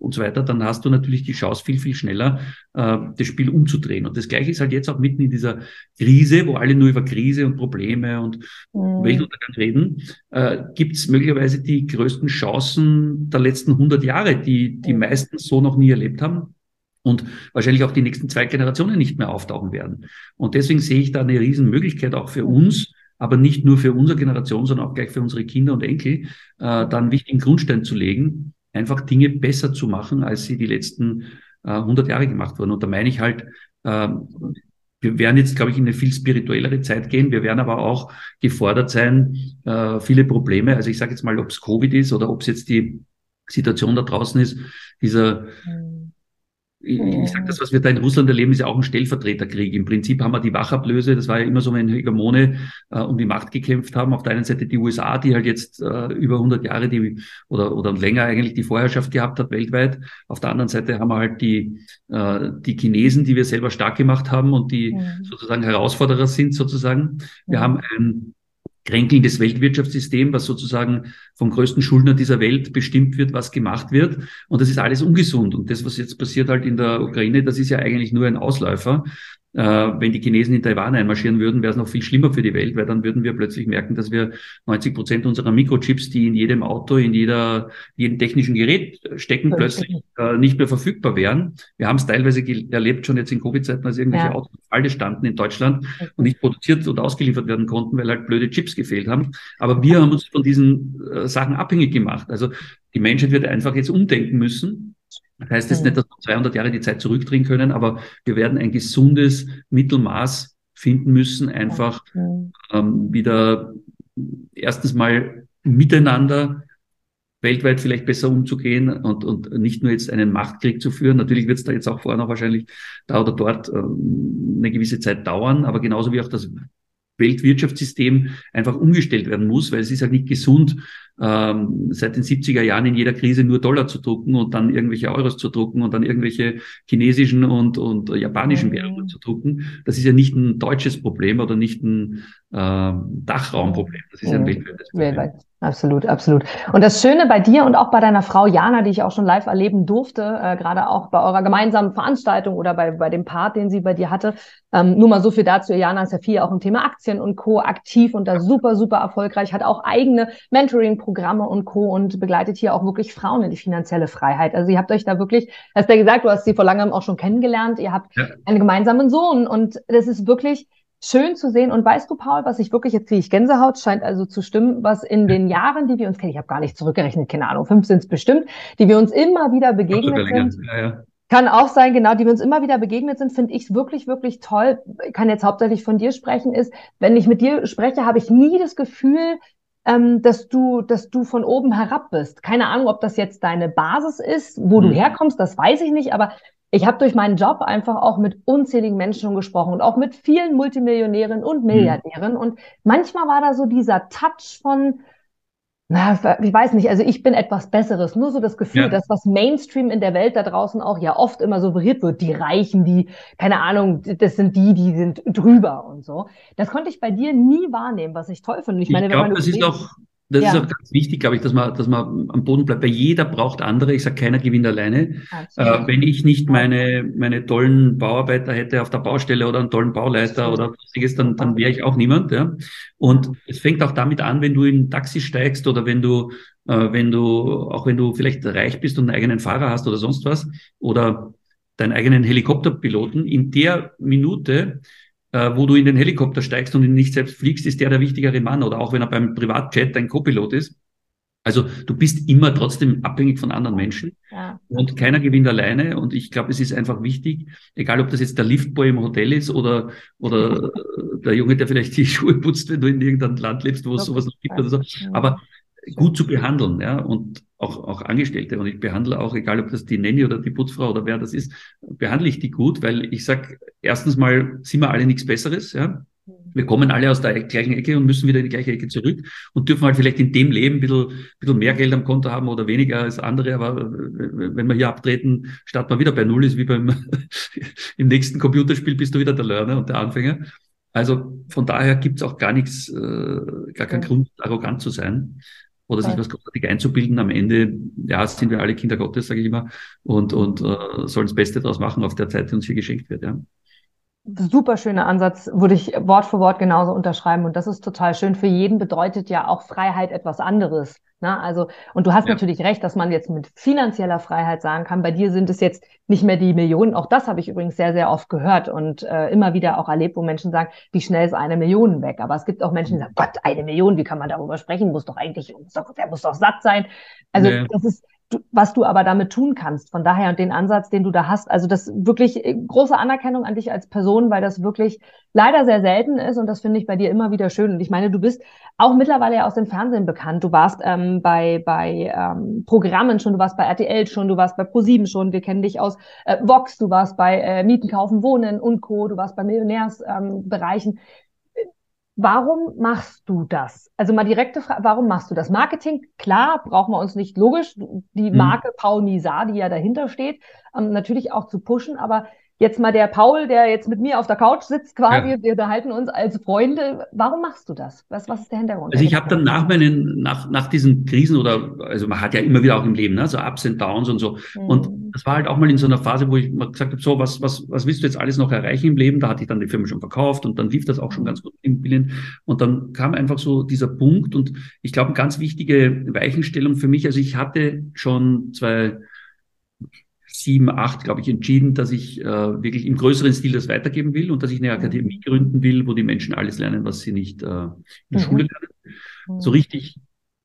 S2: und so weiter, dann hast du natürlich die Chance, viel, viel schneller äh, das Spiel umzudrehen. Und das Gleiche ist halt jetzt auch mitten in dieser Krise, wo alle nur über Krise und Probleme und mhm. Weltuntergang reden, äh, gibt es möglicherweise die größten Chancen der letzten 100 Jahre, die die mhm. meisten so noch nie erlebt haben und wahrscheinlich auch die nächsten zwei Generationen nicht mehr auftauchen werden. Und deswegen sehe ich da eine Riesenmöglichkeit auch für uns, aber nicht nur für unsere Generation, sondern auch gleich für unsere Kinder und Enkel, äh, da einen wichtigen Grundstein zu legen, einfach Dinge besser zu machen, als sie die letzten äh, 100 Jahre gemacht wurden. Und da meine ich halt, äh, wir werden jetzt, glaube ich, in eine viel spirituellere Zeit gehen. Wir werden aber auch gefordert sein, äh, viele Probleme, also ich sage jetzt mal, ob es Covid ist oder ob es jetzt die Situation da draußen ist, dieser mhm ich, sage, das, was wir da in Russland erleben, ist ja auch ein Stellvertreterkrieg. Im Prinzip haben wir die Wachablöse, das war ja immer so, wenn Hegemone äh, um die Macht gekämpft haben. Auf der einen Seite die USA, die halt jetzt äh, über 100 Jahre die oder oder länger eigentlich die Vorherrschaft gehabt hat weltweit. Auf der anderen Seite haben wir halt die äh, die Chinesen, die wir selber stark gemacht haben und die mhm. sozusagen Herausforderer sind sozusagen. Wir mhm. haben ein kränkelndes Weltwirtschaftssystem, was sozusagen vom größten Schuldner dieser Welt bestimmt wird, was gemacht wird. Und das ist alles ungesund. Und das, was jetzt passiert halt in der Ukraine, das ist ja eigentlich nur ein Ausläufer. Äh, wenn die Chinesen in Taiwan einmarschieren würden, wäre es noch viel schlimmer für die Welt, weil dann würden wir plötzlich merken, dass wir 90 Prozent unserer Mikrochips, die in jedem Auto, in jeder, jedem technischen Gerät stecken, plötzlich äh, nicht mehr verfügbar wären. Wir haben es teilweise erlebt, schon jetzt in Covid-Zeiten, als irgendwelche ja. Autos alle standen in Deutschland und nicht produziert und ausgeliefert werden konnten, weil halt blöde Chips gefehlt haben. Aber wir haben uns von diesen äh, Sachen abhängig gemacht. Also die Menschheit wird einfach jetzt umdenken müssen das heißt jetzt nicht, dass wir 200 Jahre die Zeit zurückdrehen können, aber wir werden ein gesundes Mittelmaß finden müssen, einfach ähm, wieder erstens mal miteinander weltweit vielleicht besser umzugehen und, und nicht nur jetzt einen Machtkrieg zu führen. Natürlich wird es da jetzt auch vorher noch wahrscheinlich da oder dort ähm, eine gewisse Zeit dauern, aber genauso wie auch das Weltwirtschaftssystem einfach umgestellt werden muss, weil es ist halt nicht gesund, ähm, seit den 70er Jahren in jeder Krise nur Dollar zu drucken und dann irgendwelche Euros zu drucken und dann irgendwelche chinesischen und, und japanischen Währungen zu drucken. Das ist ja nicht ein deutsches Problem oder nicht ein äh, Dachraumproblem. Das ist ja ein weltweites Problem. Weltweit.
S1: Absolut, absolut. Und das Schöne bei dir und auch bei deiner Frau Jana, die ich auch schon live erleben durfte, äh, gerade auch bei eurer gemeinsamen Veranstaltung oder bei, bei dem Part, den sie bei dir hatte, ähm, nur mal so viel dazu. Jana ist ja viel auch im Thema Aktien und Co. aktiv und da super, super erfolgreich, hat auch eigene Mentoring-Programme und Co. und begleitet hier auch wirklich Frauen in die finanzielle Freiheit. Also ihr habt euch da wirklich, hast du ja gesagt, du hast sie vor langem auch schon kennengelernt, ihr habt ja. einen gemeinsamen Sohn und das ist wirklich, schön zu sehen. Und weißt du, Paul, was ich wirklich, jetzt kriege ich Gänsehaut, scheint also zu stimmen, was in den Jahren, die wir uns kennen, ich habe gar nicht zurückgerechnet, keine Ahnung, fünf sind es bestimmt, die wir uns immer wieder begegnet sind. Ja, ja. Kann auch sein, genau, die wir uns immer wieder begegnet sind, finde ich wirklich, wirklich toll. Ich kann jetzt hauptsächlich von dir sprechen, ist, wenn ich mit dir spreche, habe ich nie das Gefühl, ähm, dass du, dass du von oben herab bist. Keine Ahnung, ob das jetzt deine Basis ist, wo mhm. du herkommst, das weiß ich nicht, aber ich habe durch meinen Job einfach auch mit unzähligen Menschen schon gesprochen und auch mit vielen Multimillionären und mhm. Milliardären. Mhm. Und manchmal war da so dieser Touch von, na, ich weiß nicht, also ich bin etwas Besseres. Nur so das Gefühl, ja. dass was Mainstream in der Welt da draußen auch ja oft immer suggeriert wird, die Reichen, die, keine Ahnung, das sind die, die sind drüber und so. Das konnte ich bei dir nie wahrnehmen, was ich toll finde.
S2: Ich meine, ich glaube, das ist auch das ja. ist auch ganz wichtig, glaube ich, dass man, dass man am Boden bleibt. Weil jeder braucht andere. Ich sage, keiner gewinnt alleine. Äh, wenn ich nicht meine, meine tollen Bauarbeiter hätte auf der Baustelle oder einen tollen Bauleiter oder sonstiges, dann, dann wäre ich auch niemand. Ja? Und es fängt auch damit an, wenn du in ein Taxi steigst oder wenn du, äh, wenn du, auch wenn du vielleicht reich bist und einen eigenen Fahrer hast oder sonst was oder deinen eigenen Helikopterpiloten, in der Minute äh, wo du in den Helikopter steigst und ihn nicht selbst fliegst, ist der der wichtigere Mann oder auch wenn er beim Privatjet dein Co-Pilot ist. Also du bist immer trotzdem abhängig von anderen Menschen ja. und keiner gewinnt alleine. Und ich glaube, es ist einfach wichtig, egal ob das jetzt der Liftboy im Hotel ist oder, oder der Junge, der vielleicht die Schuhe putzt, wenn du in irgendeinem Land lebst, wo es sowas noch gibt oder so. Aber gut zu behandeln, ja, und auch, auch Angestellte. Und ich behandle auch, egal ob das die Nanny oder die Putzfrau oder wer das ist, behandle ich die gut, weil ich sag erstens mal sind wir alle nichts Besseres, ja. Wir kommen alle aus der gleichen Ecke und müssen wieder in die gleiche Ecke zurück und dürfen halt vielleicht in dem Leben ein bisschen, ein bisschen mehr Geld am Konto haben oder weniger als andere. Aber wenn wir hier abtreten, starten wir wieder bei Null, ist wie beim, im nächsten Computerspiel bist du wieder der Learner und der Anfänger. Also von daher gibt's auch gar nichts, äh, gar keinen Grund, arrogant zu sein oder sich was großartig einzubilden. Am Ende, ja, sind wir alle Kinder Gottes, sage ich immer, und, und äh, sollen das Beste daraus machen auf der Zeit, die uns hier geschenkt wird. Ja.
S1: Super schöner Ansatz, würde ich Wort für Wort genauso unterschreiben. Und das ist total schön. Für jeden bedeutet ja auch Freiheit etwas anderes. Ne? Also, und du hast ja. natürlich recht, dass man jetzt mit finanzieller Freiheit sagen kann, bei dir sind es jetzt nicht mehr die Millionen. Auch das habe ich übrigens sehr, sehr oft gehört und äh, immer wieder auch erlebt, wo Menschen sagen, wie schnell ist eine Million weg? Aber es gibt auch Menschen, die sagen, Gott, eine Million, wie kann man darüber sprechen? Muss doch eigentlich, muss doch, der muss doch satt sein. Also, ja. das ist, was du aber damit tun kannst. Von daher und den Ansatz, den du da hast, also das wirklich äh, große Anerkennung an dich als Person, weil das wirklich leider sehr selten ist und das finde ich bei dir immer wieder schön. Und ich meine, du bist auch mittlerweile ja aus dem Fernsehen bekannt. Du warst ähm, bei, bei ähm, Programmen schon, du warst bei RTL schon, du warst bei ProSieben schon, wir kennen dich aus äh, Vox, du warst bei äh, Mieten, Kaufen, Wohnen und Co., du warst bei Millionärsbereichen. Ähm, Warum machst du das? Also mal direkte Frage, warum machst du das? Marketing, klar, brauchen wir uns nicht logisch, die mhm. Marke mhm. Paul Nizar, die ja dahinter steht, ähm, natürlich auch zu pushen, aber jetzt mal der Paul, der jetzt mit mir auf der Couch sitzt quasi, ja. wir unterhalten uns als Freunde. Warum machst du das? Was, was ist der Hintergrund?
S2: Also ich habe dann nach meinen, nach, nach diesen Krisen oder, also man hat ja immer wieder auch im Leben, ne, so Ups und Downs und so. Mhm. Und das war halt auch mal in so einer Phase, wo ich mal gesagt habe, so, was, was, was willst du jetzt alles noch erreichen im Leben? Da hatte ich dann die Firma schon verkauft und dann lief das auch schon mhm. ganz gut im Immobilien. Und dann kam einfach so dieser Punkt und ich glaube, eine ganz wichtige Weichenstellung für mich. Also ich hatte schon zwei, sieben, acht, glaube ich, entschieden, dass ich äh, wirklich im größeren Stil das weitergeben will und dass ich eine Akademie mhm. gründen will, wo die Menschen alles lernen, was sie nicht äh, in der mhm. Schule lernen. Mhm. So richtig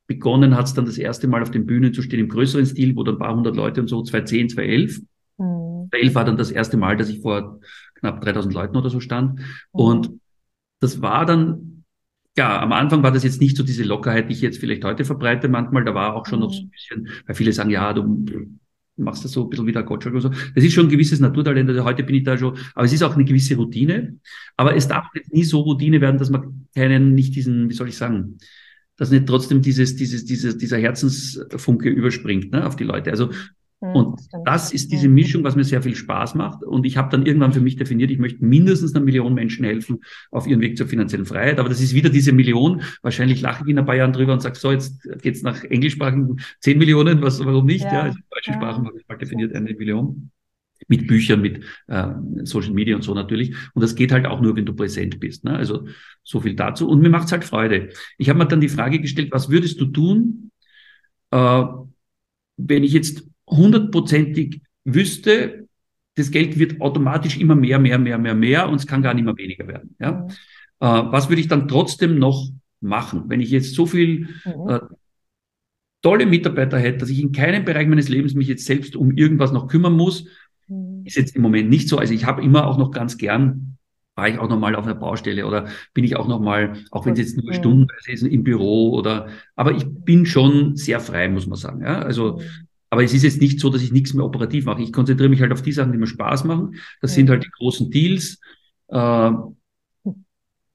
S2: begonnen hat es dann das erste Mal auf den Bühnen zu stehen im größeren Stil, wo dann ein paar hundert Leute und so, 2010, 2011. Mhm. 2011 war dann das erste Mal, dass ich vor knapp 3000 Leuten oder so stand. Mhm. Und das war dann, ja, am Anfang war das jetzt nicht so diese Lockerheit, die ich jetzt vielleicht heute verbreite. Manchmal, da war auch schon noch so ein bisschen, weil viele sagen, ja, du machst das so ein bisschen wie der Gottschalk oder so. Das ist schon ein gewisses Naturtalent. Also heute bin ich da schon, aber es ist auch eine gewisse Routine. Aber es darf jetzt nie so Routine werden, dass man keinen, nicht diesen, wie soll ich sagen, dass nicht trotzdem dieses, dieses, dieses, dieser Herzensfunke überspringt, ne, auf die Leute. Also Und das ist diese Mischung, was mir sehr viel Spaß macht. Und ich habe dann irgendwann für mich definiert, ich möchte mindestens einer Million Menschen helfen auf ihren Weg zur finanziellen Freiheit. Aber das ist wieder diese Million. Wahrscheinlich lache ich in ein paar Jahren drüber und sage, so, jetzt geht's nach englischsprachigen 10 Millionen. Was, warum nicht? Ja, ja also deutsche ja. Sprachen habe ich mal definiert eine Million. Mit Büchern, mit äh, Social Media und so natürlich. Und das geht halt auch nur, wenn du präsent bist. Ne? Also so viel dazu. Und mir macht's halt Freude. Ich habe mir dann die Frage gestellt, was würdest du tun, äh, wenn ich jetzt hundertprozentig wüsste, das Geld wird automatisch immer mehr, mehr, mehr, mehr, mehr und es kann gar nicht mehr weniger werden. Ja? Mhm. Äh, was würde ich dann trotzdem noch machen, wenn ich jetzt so viel mhm. äh, tolle Mitarbeiter hätte, dass ich in keinem Bereich meines Lebens mich jetzt selbst um irgendwas noch kümmern muss? Mhm. Ist jetzt im Moment nicht so. Also ich habe immer auch noch ganz gern war ich auch noch mal auf einer Baustelle oder bin ich auch noch mal, auch wenn es jetzt nur mhm. stundenweise ist, im Büro oder, aber ich bin schon sehr frei, muss man sagen. Ja? Also mhm. Aber es ist jetzt nicht so, dass ich nichts mehr operativ mache. Ich konzentriere mich halt auf die Sachen, die mir Spaß machen. Das ja. sind halt die großen Deals. Äh,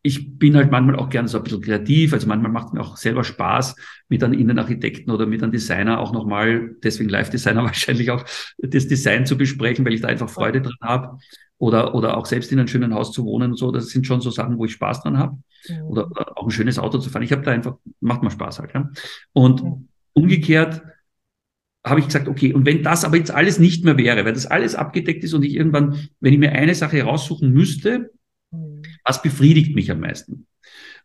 S2: ich bin halt manchmal auch gerne so ein bisschen kreativ. Also manchmal macht es mir auch selber Spaß, mit einem Innenarchitekten oder mit einem Designer auch nochmal, deswegen Live-Designer wahrscheinlich auch, das Design zu besprechen, weil ich da einfach Freude dran habe. Oder, oder auch selbst in einem schönen Haus zu wohnen und so. Das sind schon so Sachen, wo ich Spaß dran habe. Oder, oder, auch ein schönes Auto zu fahren. Ich habe da einfach, macht mir Spaß halt. Ja? Und mhm. umgekehrt, habe ich gesagt, okay, und wenn das aber jetzt alles nicht mehr wäre, weil das alles abgedeckt ist und ich irgendwann, wenn ich mir eine Sache raussuchen müsste, mhm. was befriedigt mich am meisten?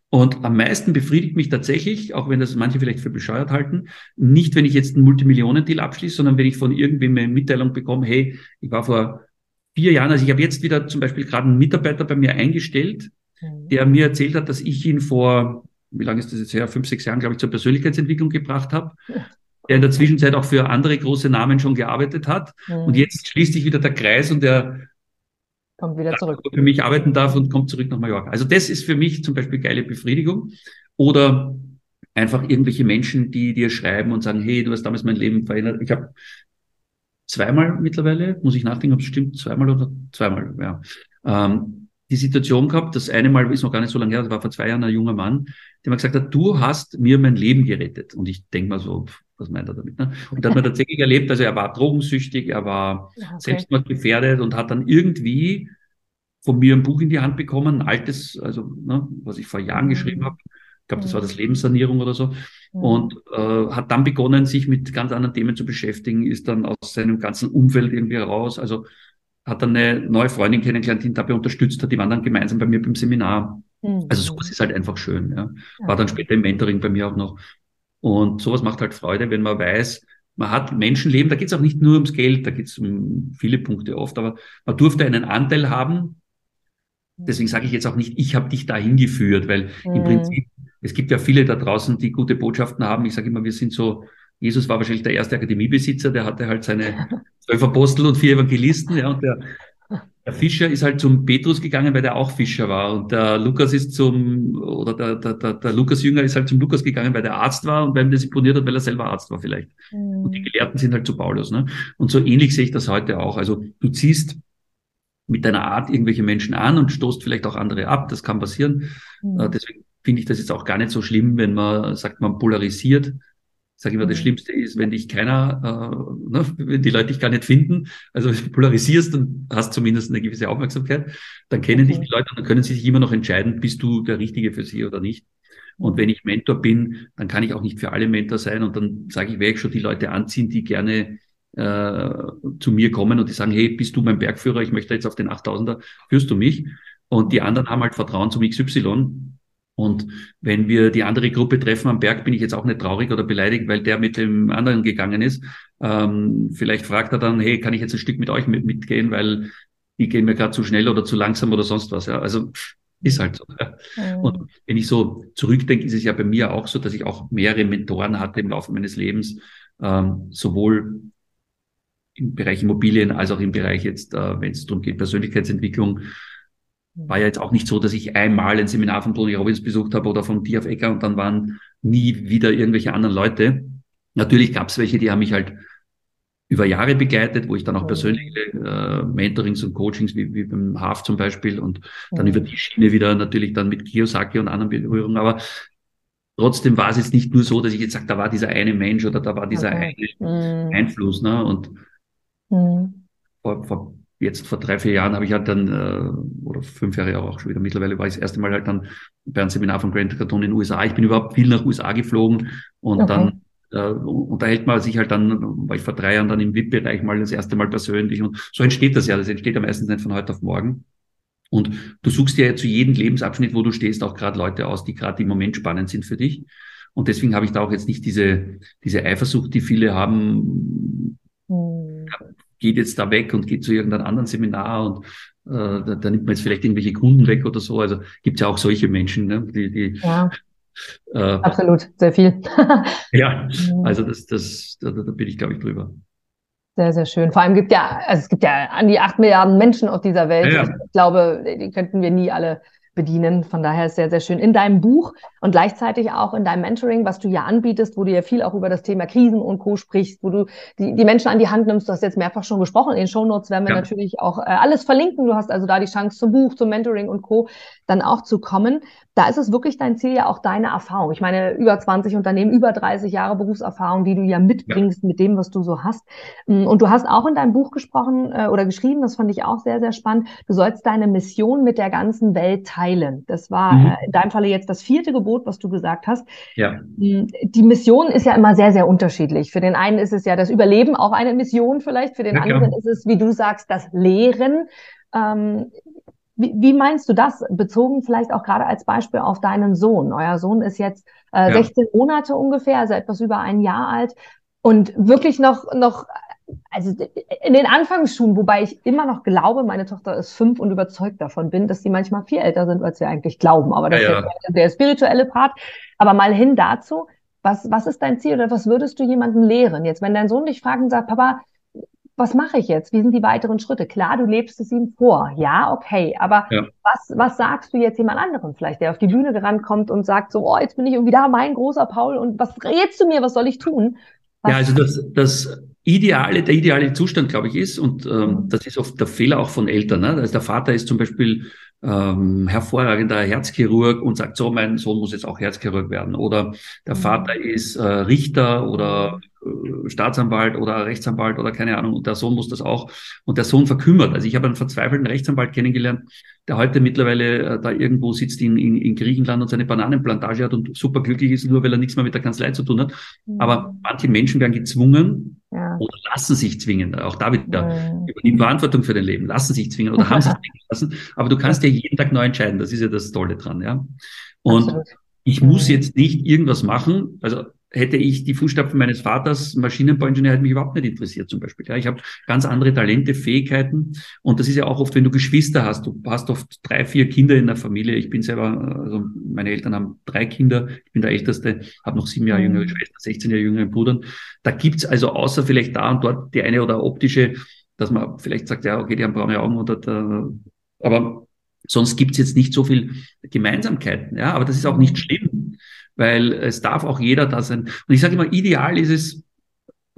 S2: Und am meisten befriedigt mich tatsächlich, auch wenn das manche vielleicht für bescheuert halten, nicht, wenn ich jetzt einen Multimillionen-Deal abschließe, sondern wenn ich von irgendwem eine Mitteilung bekomme, hey, ich war vor vier Jahren, also ich habe jetzt wieder zum Beispiel gerade einen Mitarbeiter bei mir eingestellt, mhm. der mir erzählt hat, dass ich ihn vor, wie lange ist das jetzt her, fünf, sechs Jahren, glaube ich, zur Persönlichkeitsentwicklung gebracht habe der in der Zwischenzeit auch für andere große Namen schon gearbeitet hat. Mhm. Und jetzt schließt sich wieder der Kreis und der
S1: kommt wieder zurück.
S2: Für mich arbeiten darf und kommt zurück nach Mallorca. Also das ist für mich zum Beispiel geile Befriedigung. Oder einfach irgendwelche Menschen, die dir schreiben und sagen, hey, du hast damals mein Leben verändert. Ich habe zweimal mittlerweile, muss ich nachdenken, ob es stimmt, zweimal oder zweimal, ja. Ähm, die Situation gehabt, das eine Mal ist noch gar nicht so lange her, das war vor zwei Jahren ein junger Mann, der mir gesagt hat, du hast mir mein Leben gerettet. Und ich denke mal so, was meint er damit? Ne? Und da hat man tatsächlich erlebt, also er war drogensüchtig, er war okay. selbstmordgefährdet und hat dann irgendwie von mir ein Buch in die Hand bekommen, ein altes, also ne, was ich vor Jahren mhm. geschrieben habe. Ich glaube, das war das Lebenssanierung oder so. Mhm. Und äh, hat dann begonnen, sich mit ganz anderen Themen zu beschäftigen, ist dann aus seinem ganzen Umfeld irgendwie raus. Also hat dann eine neue Freundin kennengelernt, die ihn dabei unterstützt hat. Die waren dann gemeinsam bei mir beim Seminar. Mhm. Also sowas ist halt einfach schön. Ja. War dann später im Mentoring bei mir auch noch. Und sowas macht halt Freude, wenn man weiß, man hat Menschenleben, da geht es auch nicht nur ums Geld, da geht es um viele Punkte oft, aber man durfte einen Anteil haben. Deswegen sage ich jetzt auch nicht, ich habe dich dahin geführt, weil mhm. im Prinzip, es gibt ja viele da draußen, die gute Botschaften haben. Ich sage immer, wir sind so, Jesus war wahrscheinlich der erste Akademiebesitzer, der hatte halt seine zwölf Apostel und vier Evangelisten, ja, und der der Fischer ist halt zum Petrus gegangen, weil der auch Fischer war. Und der Lukas ist zum, oder der, der, der, der Lukas Jünger ist halt zum Lukas gegangen, weil der Arzt war und weil ihm das imponiert hat, weil er selber Arzt war vielleicht. Mhm. Und die Gelehrten sind halt zu Paulus. Ne? Und so ähnlich sehe ich das heute auch. Also du ziehst mit deiner Art irgendwelche Menschen an und stoßt vielleicht auch andere ab. Das kann passieren. Mhm. Deswegen finde ich das jetzt auch gar nicht so schlimm, wenn man sagt, man polarisiert, ich sage immer, das mhm. Schlimmste ist, wenn dich keiner, äh, ne, wenn die Leute dich gar nicht finden, also wenn du polarisierst und hast zumindest eine gewisse Aufmerksamkeit, dann kennen okay. dich die Leute und dann können sie sich immer noch entscheiden, bist du der Richtige für sie oder nicht. Und wenn ich Mentor bin, dann kann ich auch nicht für alle Mentor sein und dann sage ich, werde ich schon die Leute anziehen, die gerne äh, zu mir kommen und die sagen, hey, bist du mein Bergführer, ich möchte jetzt auf den 8000er, führst du mich? Und die anderen haben halt Vertrauen zum XY und wenn wir die andere Gruppe treffen am Berg, bin ich jetzt auch nicht traurig oder beleidigt, weil der mit dem anderen gegangen ist. Ähm, vielleicht fragt er dann, hey, kann ich jetzt ein Stück mit euch mit, mitgehen, weil die gehen mir gerade zu schnell oder zu langsam oder sonst was. Ja. Also ist halt so. Ja. Mhm. Und wenn ich so zurückdenke, ist es ja bei mir auch so, dass ich auch mehrere Mentoren hatte im Laufe meines Lebens, ähm, sowohl im Bereich Immobilien als auch im Bereich jetzt, äh, wenn es darum geht, Persönlichkeitsentwicklung, war ja jetzt auch nicht so, dass ich einmal ein Seminar von Tony Robbins besucht habe oder von Tiaf Ecker und dann waren nie wieder irgendwelche anderen Leute. Natürlich gab es welche, die haben mich halt über Jahre begleitet, wo ich dann auch persönliche äh, Mentorings und Coachings wie, wie beim HAF zum Beispiel und dann mhm. über die Schiene wieder natürlich dann mit Kiyosaki und anderen Berührungen. Aber trotzdem war es jetzt nicht nur so, dass ich jetzt sage, da war dieser eine Mensch oder da war dieser okay. eine mhm. Einfluss. Ne? Und mhm. vor, vor, jetzt vor drei, vier Jahren habe ich halt dann, äh, oder fünf Jahre auch schon wieder, mittlerweile war ich das erste Mal halt dann bei einem Seminar von Grant Cardone in den USA. Ich bin überhaupt viel nach USA geflogen und okay. dann äh, unterhält man sich halt dann, war ich vor drei Jahren dann im VIP-Bereich mal das erste Mal persönlich und so entsteht das ja. Das entsteht ja meistens nicht von heute auf morgen. Und du suchst ja zu jedem Lebensabschnitt, wo du stehst, auch gerade Leute aus, die gerade im Moment spannend sind für dich. Und deswegen habe ich da auch jetzt nicht diese, diese Eifersucht, die viele haben. Geht jetzt da weg und geht zu irgendeinem anderen Seminar und äh, da, da nimmt man jetzt vielleicht irgendwelche Kunden weg oder so. Also gibt es ja auch solche Menschen, ne, die, die
S1: ja. Äh, Absolut, sehr viel.
S2: ja, mhm. also das, das, da, da bin ich, glaube ich, drüber.
S1: Sehr, sehr schön. Vor allem gibt ja, also es gibt ja an die acht Milliarden Menschen auf dieser Welt. Ja. Ich glaube, die könnten wir nie alle bedienen. Von daher ist sehr, sehr schön. In deinem Buch und gleichzeitig auch in deinem Mentoring, was du ja anbietest, wo du ja viel auch über das Thema Krisen und Co. sprichst, wo du die, die Menschen an die Hand nimmst. Du hast jetzt mehrfach schon gesprochen. In den Shownotes werden wir ja. natürlich auch äh, alles verlinken. Du hast also da die Chance zum Buch, zum Mentoring und Co. dann auch zu kommen. Da ist es wirklich dein Ziel, ja auch deine Erfahrung. Ich meine, über 20 Unternehmen, über 30 Jahre Berufserfahrung, die du ja mitbringst ja. mit dem, was du so hast. Mm, und du hast auch in deinem Buch gesprochen äh, oder geschrieben, das fand ich auch sehr, sehr spannend. Du sollst deine Mission mit der ganzen Welt teilen. Das war mhm. äh, in deinem Falle jetzt das vierte Gebot was du gesagt hast. Ja. Hm, die Mission ist ja immer sehr, sehr unterschiedlich. Für den einen ist es ja das Überleben auch eine Mission vielleicht, für den ja, anderen ist es, wie du sagst, das Lehren. Wie, wie, meinst du das, bezogen vielleicht auch gerade als Beispiel auf deinen Sohn? Euer Sohn ist jetzt äh, 16 Monate ungefähr, also etwas über ein Jahr alt und wirklich noch, noch also in den Anfangsschuhen, wobei ich immer noch glaube, meine Tochter ist fünf und überzeugt davon bin, dass sie manchmal viel älter sind, als wir eigentlich glauben. Aber das ja, ja. ist der, der spirituelle Part. Aber mal hin dazu, was, was ist dein Ziel oder was würdest du jemandem lehren? Jetzt, wenn dein Sohn dich fragt und sagt, Papa, was mache ich jetzt? Wie sind die weiteren Schritte? Klar, du lebst es ihm vor. Ja, okay. Aber ja. was, was sagst du jetzt jemand anderem vielleicht, der auf die Bühne gerannt kommt und sagt so, oh, jetzt bin ich irgendwie da, mein großer Paul, und was rätst du mir? Was soll ich tun?
S2: Was ja, also das, das ideale, der ideale Zustand, glaube ich, ist, und ähm, das ist oft der Fehler auch von Eltern. Ne? Also der Vater ist zum Beispiel ähm, hervorragender Herzchirurg und sagt, so, mein Sohn muss jetzt auch Herzchirurg werden. Oder der mhm. Vater ist äh, Richter oder Staatsanwalt oder Rechtsanwalt oder keine Ahnung, und der Sohn muss das auch. Und der Sohn verkümmert. Also ich habe einen verzweifelten Rechtsanwalt kennengelernt, der heute mittlerweile äh, da irgendwo sitzt in, in, in Griechenland und seine Bananenplantage hat und super glücklich ist, nur weil er nichts mehr mit der Kanzlei zu tun hat. Mhm. Aber manche Menschen werden gezwungen ja. oder lassen sich zwingen. Auch da wieder mhm. übernehmen Verantwortung für dein Leben, lassen sich zwingen oder haben sich zwingen lassen. Aber du kannst ja jeden Tag neu entscheiden. Das ist ja das Tolle dran, ja. Und Absolut. ich muss jetzt nicht irgendwas machen. Also hätte ich die Fußstapfen meines Vaters, Maschinenbauingenieur, hätte mich überhaupt nicht interessiert zum Beispiel. Ja, ich habe ganz andere Talente, Fähigkeiten und das ist ja auch oft, wenn du Geschwister hast. Du hast oft drei, vier Kinder in der Familie. Ich bin selber, also meine Eltern haben drei Kinder. Ich bin der Älteste, habe noch sieben Jahre mhm. jüngere Schwester, 16 Jahre jüngere Bruder. Da gibt's also außer vielleicht da und dort die eine oder optische, dass man vielleicht sagt, ja, okay, die haben braune Augen oder da, aber sonst gibt's jetzt nicht so viel Gemeinsamkeiten. Ja, aber das ist auch nicht schlimm weil es darf auch jeder da sein. Und ich sage immer, ideal ist es,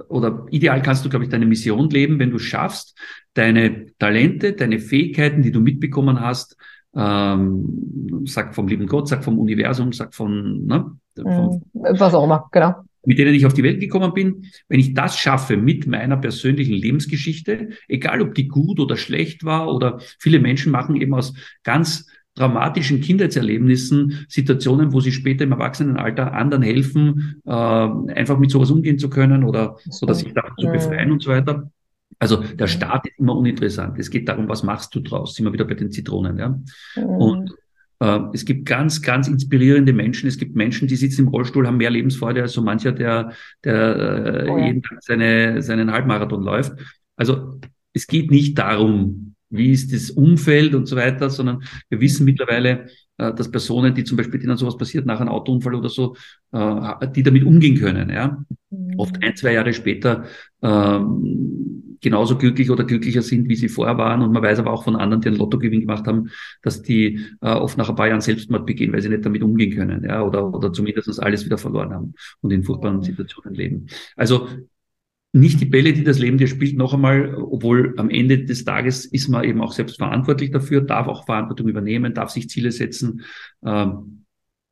S2: oder ideal kannst du, glaube ich, deine Mission leben, wenn du schaffst, deine Talente, deine Fähigkeiten, die du mitbekommen hast, ähm, sag vom lieben Gott, sag vom Universum, sag von, ne,
S1: vom, mhm. was auch immer, genau.
S2: Mit denen ich auf die Welt gekommen bin, wenn ich das schaffe mit meiner persönlichen Lebensgeschichte, egal ob die gut oder schlecht war oder viele Menschen machen eben aus ganz dramatischen Kindheitserlebnissen, Situationen, wo sie später im Erwachsenenalter anderen helfen, äh, einfach mit sowas umgehen zu können oder, oder sich davon zu befreien und so weiter. Also der Start ist immer uninteressant. Es geht darum, was machst du draus? Sind wir wieder bei den Zitronen, ja? Mhm. Und äh, es gibt ganz, ganz inspirierende Menschen. Es gibt Menschen, die sitzen im Rollstuhl, haben mehr Lebensfreude als so mancher, der, der äh, oh jeden Tag seine, seinen Halbmarathon läuft. Also es geht nicht darum, wie ist das Umfeld und so weiter, sondern wir wissen mittlerweile, äh, dass Personen, die zum Beispiel, denen sowas passiert, nach einem Autounfall oder so, äh, die damit umgehen können, ja. Mhm. Oft ein, zwei Jahre später ähm, genauso glücklich oder glücklicher sind, wie sie vorher waren. Und man weiß aber auch von anderen, die einen Lottogewinn gemacht haben, dass die äh, oft nach ein paar Jahren Selbstmord begehen, weil sie nicht damit umgehen können, ja, oder, oder zumindest alles wieder verloren haben und in furchtbaren Situationen leben. Also nicht die Bälle, die das Leben dir spielt, noch einmal, obwohl am Ende des Tages ist man eben auch selbst verantwortlich dafür, darf auch Verantwortung übernehmen, darf sich Ziele setzen. Ähm,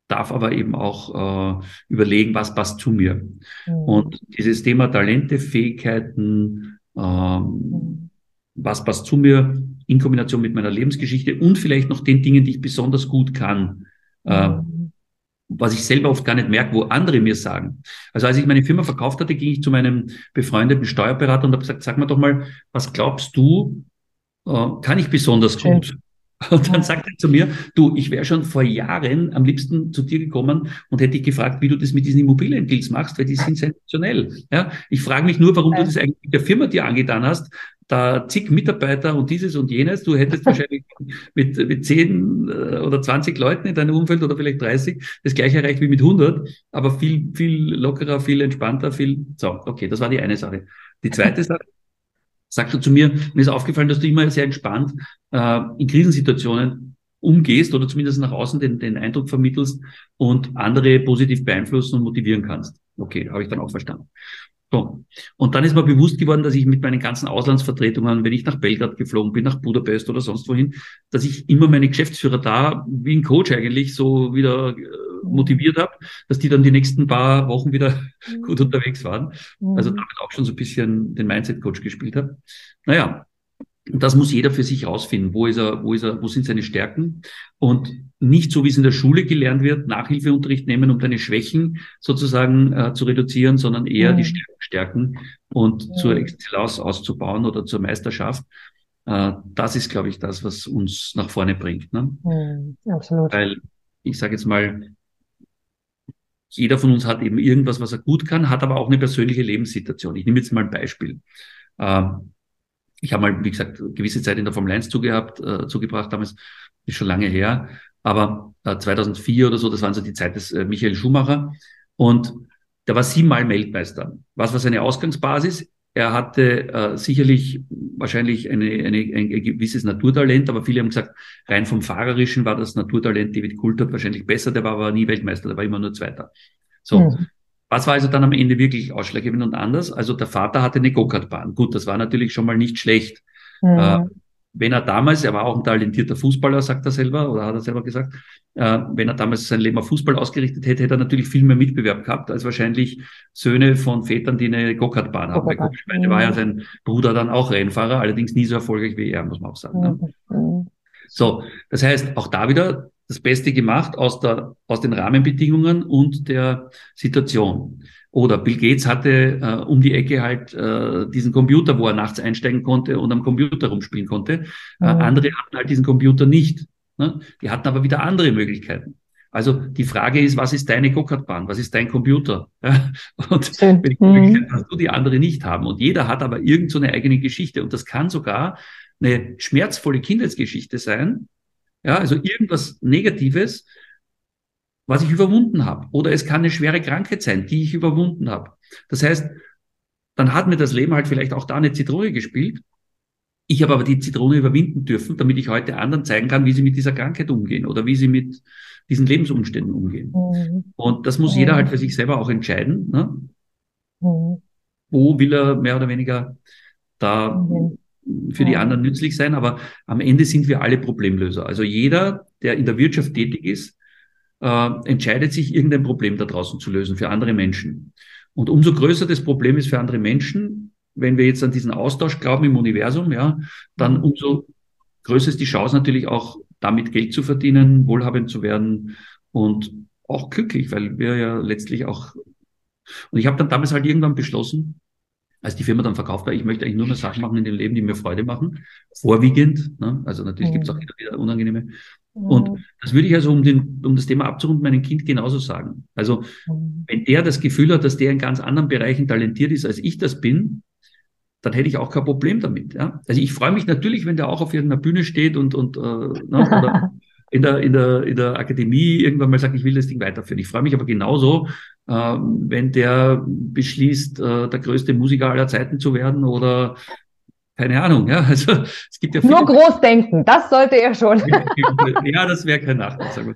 S2: darf aber eben auch äh, überlegen, was passt zu mir. Mhm. Und dieses Thema Talente, Fähigkeiten, ähm, mhm. was passt zu mir in Kombination mit meiner Lebensgeschichte und vielleicht noch den Dingen, die ich besonders gut kann. Äh, mhm. Was ich selber oft gar nicht merke, wo andere mir sagen. Also als ich meine Firma verkauft hatte, ging ich zu meinem befreundeten Steuerberater und habe gesagt, sag mal doch mal, was glaubst du, äh, kann ich besonders Schön. gut? Und dann sagt er zu mir, du, ich wäre schon vor Jahren am liebsten zu dir gekommen und hätte dich gefragt, wie du das mit diesen Immobiliendeals machst, weil die sind sensationell. Ja, ich frage mich nur, warum du das eigentlich mit der Firma dir angetan hast, da zig Mitarbeiter und dieses und jenes. Du hättest wahrscheinlich mit, mit 10 äh, oder 20 Leuten in deinem Umfeld oder vielleicht 30 das gleiche erreicht wie mit 100, aber viel, viel lockerer, viel entspannter, viel, so, okay, das war die eine Sache. Die zweite Sache, sagt er zu mir, mir ist aufgefallen, dass du immer sehr entspannt äh, in Krisensituationen umgehst oder zumindest nach außen den, den Eindruck vermittelst und andere positiv beeinflussen und motivieren kannst. Okay, habe ich dann auch verstanden. So. Und dann ist mir bewusst geworden, dass ich mit meinen ganzen Auslandsvertretungen, wenn ich nach Belgrad geflogen bin, nach Budapest oder sonst wohin, dass ich immer meine Geschäftsführer da, wie ein Coach eigentlich, so wieder äh, motiviert habe, dass die dann die nächsten paar Wochen wieder mhm. gut unterwegs waren. Also mhm. damit auch schon so ein bisschen den Mindset-Coach gespielt habe. Naja, das muss jeder für sich rausfinden. Wo ist er, wo ist er, wo sind seine Stärken? Und nicht so, wie es in der Schule gelernt wird, Nachhilfeunterricht nehmen, um deine Schwächen sozusagen äh, zu reduzieren, sondern eher mhm. die Stärken stärken und mhm. zur Exzellenz auszubauen oder zur Meisterschaft. Äh, das ist, glaube ich, das, was uns nach vorne bringt. Ne? Mhm, absolut. Weil ich sage jetzt mal, jeder von uns hat eben irgendwas, was er gut kann, hat aber auch eine persönliche Lebenssituation. Ich nehme jetzt mal ein Beispiel. Ähm, ich habe mal, wie gesagt, gewisse Zeit in der Formel 1 zugehabt, äh, zugebracht, damals ist schon lange her, aber äh, 2004 oder so, das waren so die Zeit des äh, Michael Schumacher und der war siebenmal Weltmeister. Was war seine Ausgangsbasis? Er hatte äh, sicherlich wahrscheinlich eine, eine, ein, gewisses Naturtalent, aber viele haben gesagt, rein vom Fahrerischen war das Naturtalent David Coulthard wahrscheinlich besser, der war aber nie Weltmeister, der war immer nur Zweiter. So. Mhm. Was war also dann am Ende wirklich ausschlaggebend und anders? Also der Vater hatte eine Go-Kart-Bahn. Gut, das war natürlich schon mal nicht schlecht. Mhm. Äh, wenn er damals, er war auch ein talentierter Fußballer, sagt er selber, oder hat er selber gesagt, äh, wenn er damals sein Leben auf Fußball ausgerichtet hätte, hätte er natürlich viel mehr Mitbewerb gehabt, als wahrscheinlich Söhne von Vätern, die eine Go-Kart-Bahn haben. Bei meine, war ja sein Bruder dann auch Rennfahrer, allerdings nie so erfolgreich wie er, muss man auch sagen. Ne? Mhm. So, das heißt, auch da wieder das Beste gemacht aus, der, aus den Rahmenbedingungen und der Situation. Oder Bill Gates hatte äh, um die Ecke halt äh, diesen Computer, wo er nachts einsteigen konnte und am Computer rumspielen konnte. Äh, mhm. andere hatten halt diesen Computer nicht. Ne? Die hatten aber wieder andere Möglichkeiten. Also die Frage ist, was ist deine Go-Kart-Bahn? Was ist dein Computer? Ja? Und Schön. welche Möglichkeiten mhm. hast du, die andere nicht haben? Und jeder hat aber irgend so eine eigene Geschichte. Und das kann sogar eine schmerzvolle Kindheitsgeschichte sein, ja, also irgendwas Negatives, was ich überwunden habe. Oder es kann eine schwere Krankheit sein, die ich überwunden habe. Das heißt, dann hat mir das Leben halt vielleicht auch da eine Zitrone gespielt. Ich habe aber die Zitrone überwinden dürfen, damit ich heute anderen zeigen kann, wie sie mit dieser Krankheit umgehen oder wie sie mit diesen Lebensumständen umgehen. Mhm. Und das muss mhm. jeder halt für sich selber auch entscheiden. Ne? Mhm. Wo will er mehr oder weniger da mhm für die anderen nützlich sein, aber am Ende sind wir alle Problemlöser. Also jeder, der in der Wirtschaft tätig ist, äh, entscheidet sich, irgendein Problem da draußen zu lösen für andere Menschen. Und umso größer das Problem ist für andere Menschen, wenn wir jetzt an diesen Austausch glauben im Universum, ja, dann umso größer ist die Chance natürlich auch, damit Geld zu verdienen, wohlhabend zu werden und auch glücklich, weil wir ja letztlich auch. Und ich habe dann damals halt irgendwann beschlossen, als die Firma dann verkauft war, ich möchte eigentlich nur mehr Sachen machen in dem Leben, die mir Freude machen, vorwiegend. Ne? Also natürlich mhm. gibt es auch wieder unangenehme. Und das würde ich also, um, den, um das Thema abzurunden, meinem Kind genauso sagen. Also wenn der das Gefühl hat, dass der in ganz anderen Bereichen talentiert ist, als ich das bin, dann hätte ich auch kein Problem damit. Ja? Also ich freue mich natürlich, wenn der auch auf irgendeiner Bühne steht und, und äh, ne, oder in der, in, der, in der Akademie irgendwann mal sagt, ich will das Ding weiterführen. Ich freue mich aber genauso, ähm, wenn der beschließt, äh, der größte Musiker aller Zeiten zu werden oder keine Ahnung, ja. Also es gibt ja
S1: Nur groß denken, das sollte er schon.
S2: ja, das wäre kein Nachteil.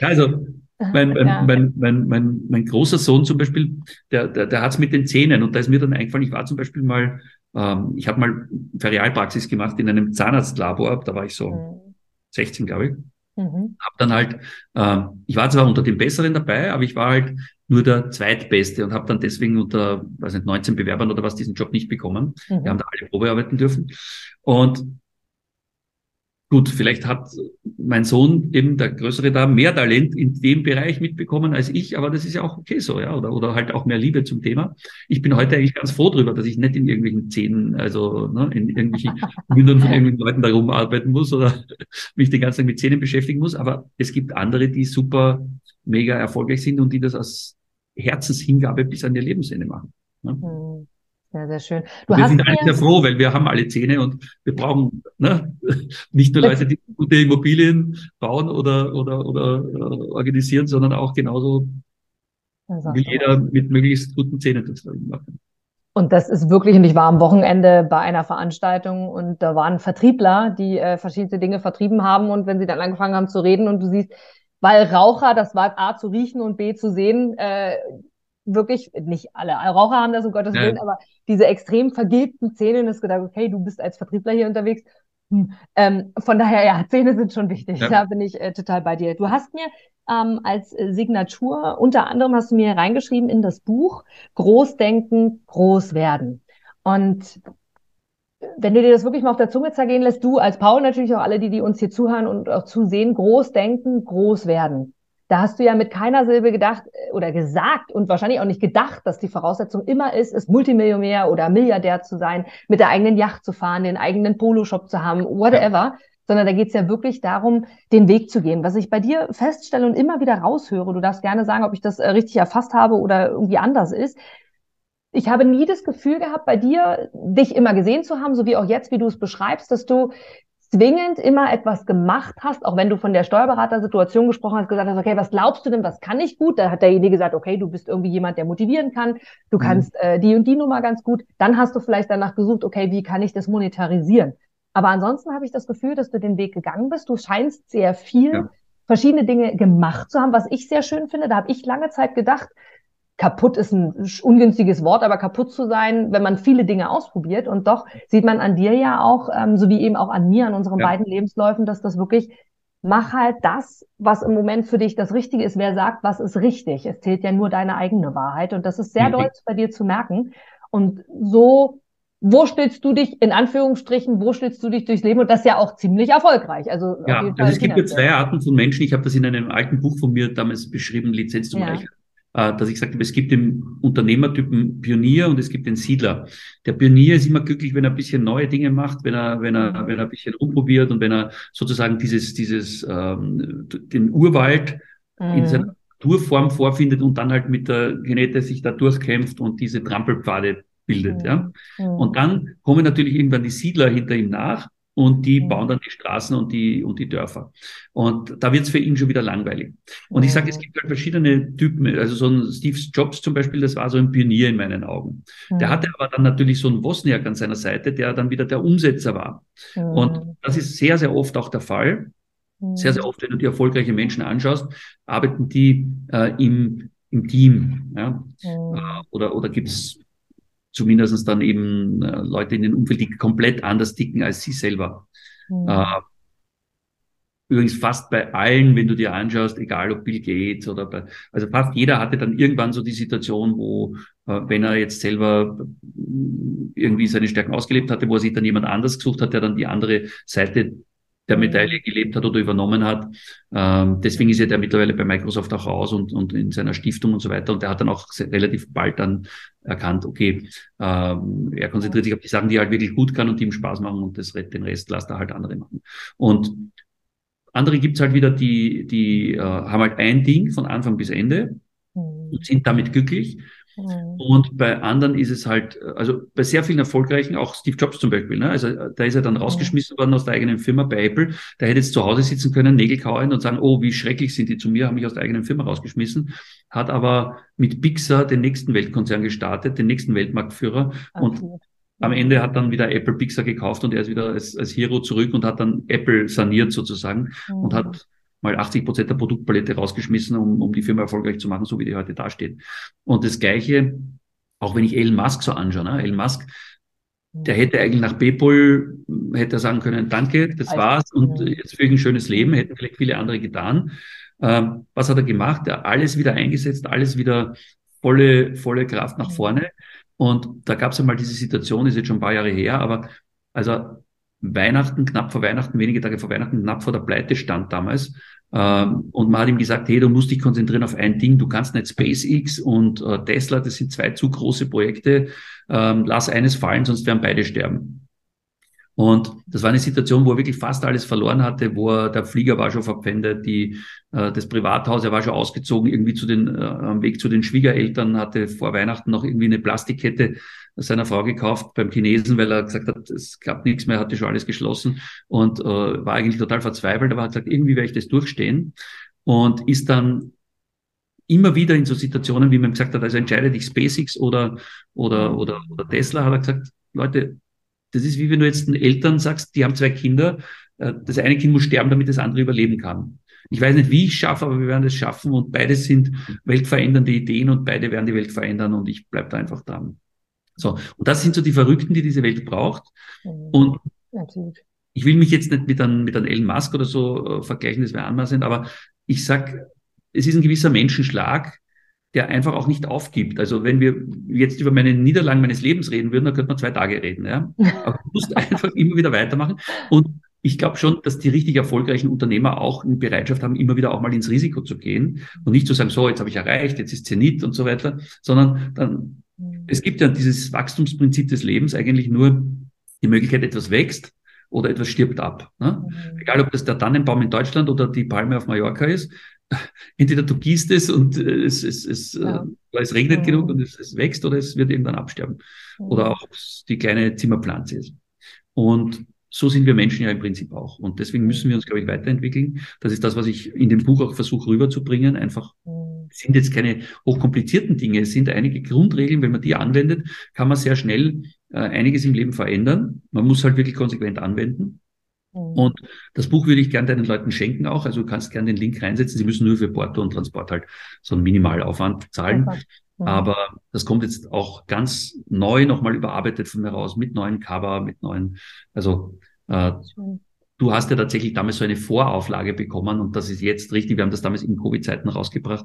S2: Also mein, mein, ja. mein, mein, mein, mein großer Sohn zum Beispiel, der, der, der hat es mit den Zähnen und da ist mir dann eingefallen, ich war zum Beispiel mal, ähm, ich habe mal Ferialpraxis gemacht in einem Zahnarztlabor, da war ich so mhm. 16, glaube ich. Mhm. Hab dann halt, äh, ich war zwar unter den Besseren dabei, aber ich war halt nur der Zweitbeste und habe dann deswegen unter, weiß nicht, 19 Bewerbern oder was diesen Job nicht bekommen. Mhm. Wir haben da alle Probe arbeiten dürfen. Und Gut, vielleicht hat mein Sohn eben der Größere da mehr Talent in dem Bereich mitbekommen als ich, aber das ist ja auch okay so, ja, oder, oder halt auch mehr Liebe zum Thema. Ich bin heute eigentlich ganz froh drüber, dass ich nicht in irgendwelchen Szenen, also ne, in irgendwelchen Mündern von irgendwelchen Leuten da rumarbeiten muss oder mich den ganzen Tag mit Szenen beschäftigen muss, aber es gibt andere, die super mega erfolgreich sind und die das als Herzenshingabe bis an ihr Lebensende machen. Ne? Mhm.
S1: Sehr, sehr schön.
S2: Du wir sind alle sehr froh, weil wir haben alle Zähne und wir brauchen ne, nicht nur Leute, die gute Immobilien bauen oder, oder, oder uh, organisieren, sondern auch genauso will jeder mit möglichst guten Zähnen das machen.
S1: Und das ist wirklich, und ich war am Wochenende bei einer Veranstaltung und da waren Vertriebler, die äh, verschiedene Dinge vertrieben haben und wenn sie dann angefangen haben zu reden und du siehst, weil Raucher, das war A zu riechen und B zu sehen, äh, wirklich, nicht alle Raucher haben das, um Gottes Willen, ja. aber diese extrem vergilbten Zähne, ist gedacht, okay, du bist als Vertriebler hier unterwegs. Hm. Ähm, von daher, ja, Zähne sind schon wichtig. Ja. Da bin ich äh, total bei dir. Du hast mir ähm, als Signatur, unter anderem hast du mir reingeschrieben in das Buch, Großdenken, groß werden. Und wenn du dir das wirklich mal auf der Zunge zergehen lässt, du als Paul natürlich auch alle, die, die uns hier zuhören und auch zusehen, groß denken, groß werden. Da hast du ja mit keiner Silbe gedacht äh, oder gesagt und wahrscheinlich auch nicht gedacht, dass die Voraussetzung immer ist, es Multimillionär oder Milliardär zu sein, mit der eigenen Yacht zu fahren, den eigenen Poloshop zu haben, whatever. Ja. Sondern da geht's ja wirklich darum, den Weg zu gehen. Was ich bei dir feststelle und immer wieder raushöre, du darfst gerne sagen, ob ich das äh, richtig erfasst habe oder irgendwie anders ist. Ich habe nie das Gefühl gehabt, bei dir dich immer gesehen zu haben, so wie auch jetzt, wie du es beschreibst, dass du zwingend immer etwas gemacht hast, auch wenn du von der Steuerberatersituation gesprochen hast, gesagt hast, okay, was glaubst du denn, was kann ich gut? Da hat derjenige gesagt, okay, du bist irgendwie jemand, der motivieren kann, du mhm. kannst äh, die und die Nummer ganz gut. Dann hast du vielleicht danach gesucht, okay, wie kann ich das monetarisieren? Aber ansonsten habe ich das Gefühl, dass du den Weg gegangen bist. Du scheinst sehr viel ja. verschiedene Dinge gemacht zu haben, was ich sehr schön finde. Da habe ich lange Zeit gedacht, kaputt ist ein ungünstiges Wort, aber kaputt zu sein, wenn man viele Dinge ausprobiert. Und doch sieht man an dir ja auch, ähm, so wie eben auch an mir, an unseren ja. beiden Lebensläufen, dass das wirklich, mach halt das, was im Moment für dich das Richtige ist. Wer sagt, was ist richtig? Es zählt ja nur deine eigene Wahrheit. Und das ist sehr mhm. deutlich bei dir zu merken. Und so wo stellst du dich in Anführungsstrichen, wo stellst du dich durchs Leben? Und das ist ja auch ziemlich erfolgreich. Also,
S2: ja, also es gibt ja zwei Arten von Menschen. Ich habe das in einem alten Buch von mir damals beschrieben, Lizenz zum ja. Reichern. Äh, dass ich sagte, es gibt den Unternehmertypen Pionier und es gibt den Siedler. Der Pionier ist immer glücklich, wenn er ein bisschen neue Dinge macht, wenn er, wenn er, wenn er ein bisschen rumprobiert und wenn er sozusagen dieses, dieses, ähm, den Urwald mhm. in seiner Naturform vorfindet und dann halt mit der Genete sich da durchkämpft und diese Trampelpfade bildet, mhm. ja. Mhm. Und dann kommen natürlich irgendwann die Siedler hinter ihm nach und die mhm. bauen dann die Straßen und die, und die Dörfer. Und da wird es für ihn schon wieder langweilig. Und ich sage, es gibt halt verschiedene Typen. Also so ein Steve Jobs zum Beispiel, das war so ein Pionier in meinen Augen. Der mhm. hatte aber dann natürlich so einen Wozniak an seiner Seite, der dann wieder der Umsetzer war. Und das ist sehr, sehr oft auch der Fall. Sehr, sehr oft, wenn du die erfolgreichen Menschen anschaust, arbeiten die äh, im, im Team. Ja? Äh, oder oder gibt es zumindest dann eben äh, Leute in den Umfeld, die komplett anders ticken als sie selber. Mhm. Äh, übrigens fast bei allen, wenn du dir anschaust, egal ob Bill Gates oder bei, also fast jeder hatte dann irgendwann so die Situation, wo, äh, wenn er jetzt selber irgendwie seine Stärken ausgelebt hatte, wo er sich dann jemand anders gesucht hat, der dann die andere Seite der Medaille gelebt hat oder übernommen hat. Ähm, deswegen ist er der mittlerweile bei Microsoft auch raus und, und in seiner Stiftung und so weiter. Und der hat dann auch relativ bald dann erkannt, okay, ähm, er konzentriert sich auf die Sachen, die er halt wirklich gut kann und die ihm Spaß machen und das, den Rest lasst er halt andere machen. Und andere gibt's halt wieder, die, die äh, haben halt ein Ding von Anfang bis Ende mhm. und sind damit glücklich. Mhm. Und bei anderen ist es halt, also bei sehr vielen erfolgreichen, auch Steve Jobs zum Beispiel, ne? also da ist er dann rausgeschmissen worden aus der eigenen Firma bei Apple. Der hätte jetzt zu Hause sitzen können, Nägel kauen und sagen, oh, wie schrecklich sind die zu mir, haben mich aus der eigenen Firma rausgeschmissen, hat aber mit Pixar den nächsten Weltkonzern gestartet, den nächsten Weltmarktführer und am Ende hat dann wieder Apple Pixar gekauft und er ist wieder als, als Hero zurück und hat dann Apple saniert sozusagen mhm. und hat mal 80 Prozent der Produktpalette rausgeschmissen, um, um die Firma erfolgreich zu machen, so wie die heute dasteht. Und das Gleiche, auch wenn ich Elon Musk so anschaue, ne? Elon Musk Der hätte eigentlich nach Bepol, hätte er sagen können, danke, das war's und jetzt für ein schönes Leben, hätten vielleicht viele andere getan. Ähm, was hat er gemacht? Er hat alles wieder eingesetzt, alles wieder volle, volle Kraft nach vorne. Und da gab es einmal diese Situation, ist jetzt schon ein paar Jahre her, aber also Weihnachten, knapp vor Weihnachten, wenige Tage vor Weihnachten, knapp vor der Pleite stand damals. Ähm, und man hat ihm gesagt, hey, du musst dich konzentrieren auf ein Ding, du kannst nicht SpaceX und äh, Tesla, das sind zwei zu große Projekte, ähm, lass eines fallen, sonst werden beide sterben. Und das war eine Situation, wo er wirklich fast alles verloren hatte, wo er, der Flieger war schon verpfändet, die, äh, das Privathaus, er war schon ausgezogen, irgendwie zu den, äh, am Weg zu den Schwiegereltern, hatte vor Weihnachten noch irgendwie eine Plastikkette seiner Frau gekauft beim Chinesen, weil er gesagt hat, es klappt nichts mehr, hatte schon alles geschlossen und äh, war eigentlich total verzweifelt, aber hat gesagt, irgendwie werde ich das durchstehen und ist dann immer wieder in so Situationen, wie man gesagt hat, also entscheide dich SpaceX oder, oder, oder, oder Tesla, hat er gesagt, Leute, das ist wie wenn du jetzt den Eltern sagst, die haben zwei Kinder, äh, das eine Kind muss sterben, damit das andere überleben kann. Ich weiß nicht, wie ich es schaffe, aber wir werden es schaffen und beide sind weltverändernde Ideen und beide werden die Welt verändern und ich bleibe da einfach dran. So, und das sind so die Verrückten, die diese Welt braucht. Mhm. Und Natürlich. ich will mich jetzt nicht mit einem, mit einem Elon Musk oder so äh, vergleichen, das wäre anmaßend, aber ich sag, es ist ein gewisser Menschenschlag, der einfach auch nicht aufgibt. Also wenn wir jetzt über meine Niederlagen meines Lebens reden würden, dann könnte man zwei Tage reden. Ja? Aber du musst einfach immer wieder weitermachen. Und ich glaube schon, dass die richtig erfolgreichen Unternehmer auch eine Bereitschaft haben, immer wieder auch mal ins Risiko zu gehen und nicht zu sagen, so, jetzt habe ich erreicht, jetzt ist Zenit und so weiter, sondern dann. Es gibt ja dieses Wachstumsprinzip des Lebens eigentlich nur die Möglichkeit, etwas wächst oder etwas stirbt ab. Ne? Mhm. Egal, ob das der Tannenbaum in Deutschland oder die Palme auf Mallorca ist, entweder du gießt es und äh, es, es, es, äh, ja. äh, es regnet mhm. genug und es, es, wächst oder es wird irgendwann absterben. Mhm. Oder auch die kleine Zimmerpflanze ist. Und so sind wir Menschen ja im Prinzip auch. Und deswegen müssen wir uns, glaube ich, weiterentwickeln. Das ist das, was ich in dem Buch auch versuche rüberzubringen. Einfach, mhm. Sind jetzt keine hochkomplizierten Dinge. Es sind einige Grundregeln. Wenn man die anwendet, kann man sehr schnell äh, einiges im Leben verändern. Man muss halt wirklich konsequent anwenden. Mhm. Und das Buch würde ich gern deinen Leuten schenken auch. Also du kannst gern den Link reinsetzen. Sie müssen nur für Porto und Transport halt so einen Minimalaufwand zahlen. Mhm. Aber das kommt jetzt auch ganz neu nochmal überarbeitet von mir raus mit neuen Cover, mit neuen, also äh, du hast ja tatsächlich damals so eine Vorauflage bekommen und das ist jetzt richtig. Wir haben das damals in Covid-Zeiten rausgebracht,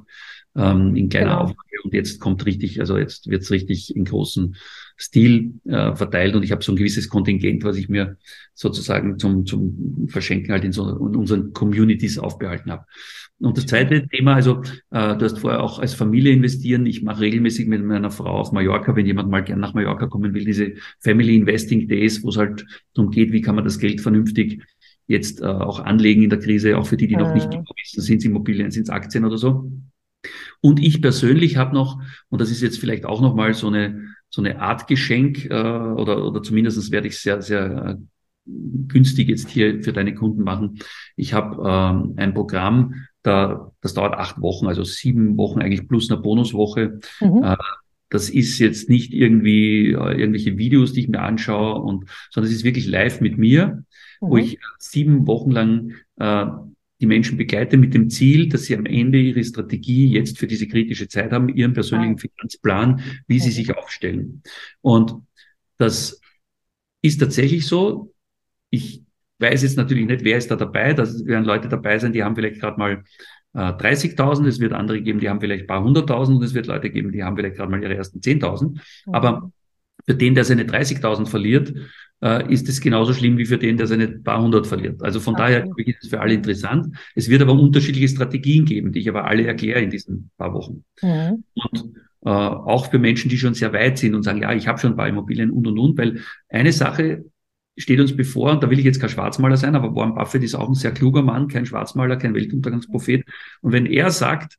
S2: ähm, in kleiner genau. Auflage und jetzt kommt richtig, also jetzt wird's richtig in großen Stil äh, verteilt und ich habe so ein gewisses Kontingent, was ich mir sozusagen zum, zum Verschenken halt in, so, in unseren Communities aufbehalten habe. Und das zweite Thema, also äh, du hast vorher auch als Familie investieren. Ich mache regelmäßig mit meiner Frau auf Mallorca, wenn jemand mal gern nach Mallorca kommen will, diese Family Investing Days, wo es halt darum geht, wie kann man das Geld vernünftig jetzt äh, auch anlegen in der Krise, auch für die, die noch nicht wissen, sind es Immobilien, sind es Aktien oder so. Und ich persönlich habe noch, und das ist jetzt vielleicht auch nochmal so eine, so eine Art Geschenk, äh, oder, oder zumindest werde ich sehr, sehr äh, günstig jetzt hier für deine Kunden machen. Ich habe ähm, ein Programm, da, das dauert acht Wochen, also sieben Wochen eigentlich plus eine Bonuswoche. Mhm. Äh, das ist jetzt nicht irgendwie äh, irgendwelche Videos, die ich mir anschaue, und, sondern es ist wirklich live mit mir, mhm. wo ich sieben Wochen lang äh, die Menschen begleite mit dem Ziel, dass sie am Ende ihre Strategie jetzt für diese kritische Zeit haben, ihren persönlichen. Finanzplan, wie sie sich aufstellen. Und das ist tatsächlich so. Ich weiß jetzt natürlich nicht, wer ist da dabei. Da werden Leute dabei sein, die haben vielleicht gerade mal äh, 30.000. Es wird andere geben, die haben vielleicht ein paar hunderttausend. Und es wird Leute geben, die haben vielleicht gerade mal ihre ersten 10.000. Mhm. Aber für den, der seine 30.000 verliert, äh, ist es genauso schlimm wie für den, der seine paar hundert verliert. Also von okay. daher ist es für alle interessant. Es wird aber unterschiedliche Strategien geben, die ich aber alle erkläre in diesen paar Wochen. Mhm. Und äh, auch für Menschen, die schon sehr weit sind und sagen, ja, ich habe schon ein paar Immobilien und und und, weil eine Sache steht uns bevor, und da will ich jetzt kein Schwarzmaler sein, aber Warren Buffett ist auch ein sehr kluger Mann, kein Schwarzmaler, kein Weltuntergangsprophet. Und wenn er sagt,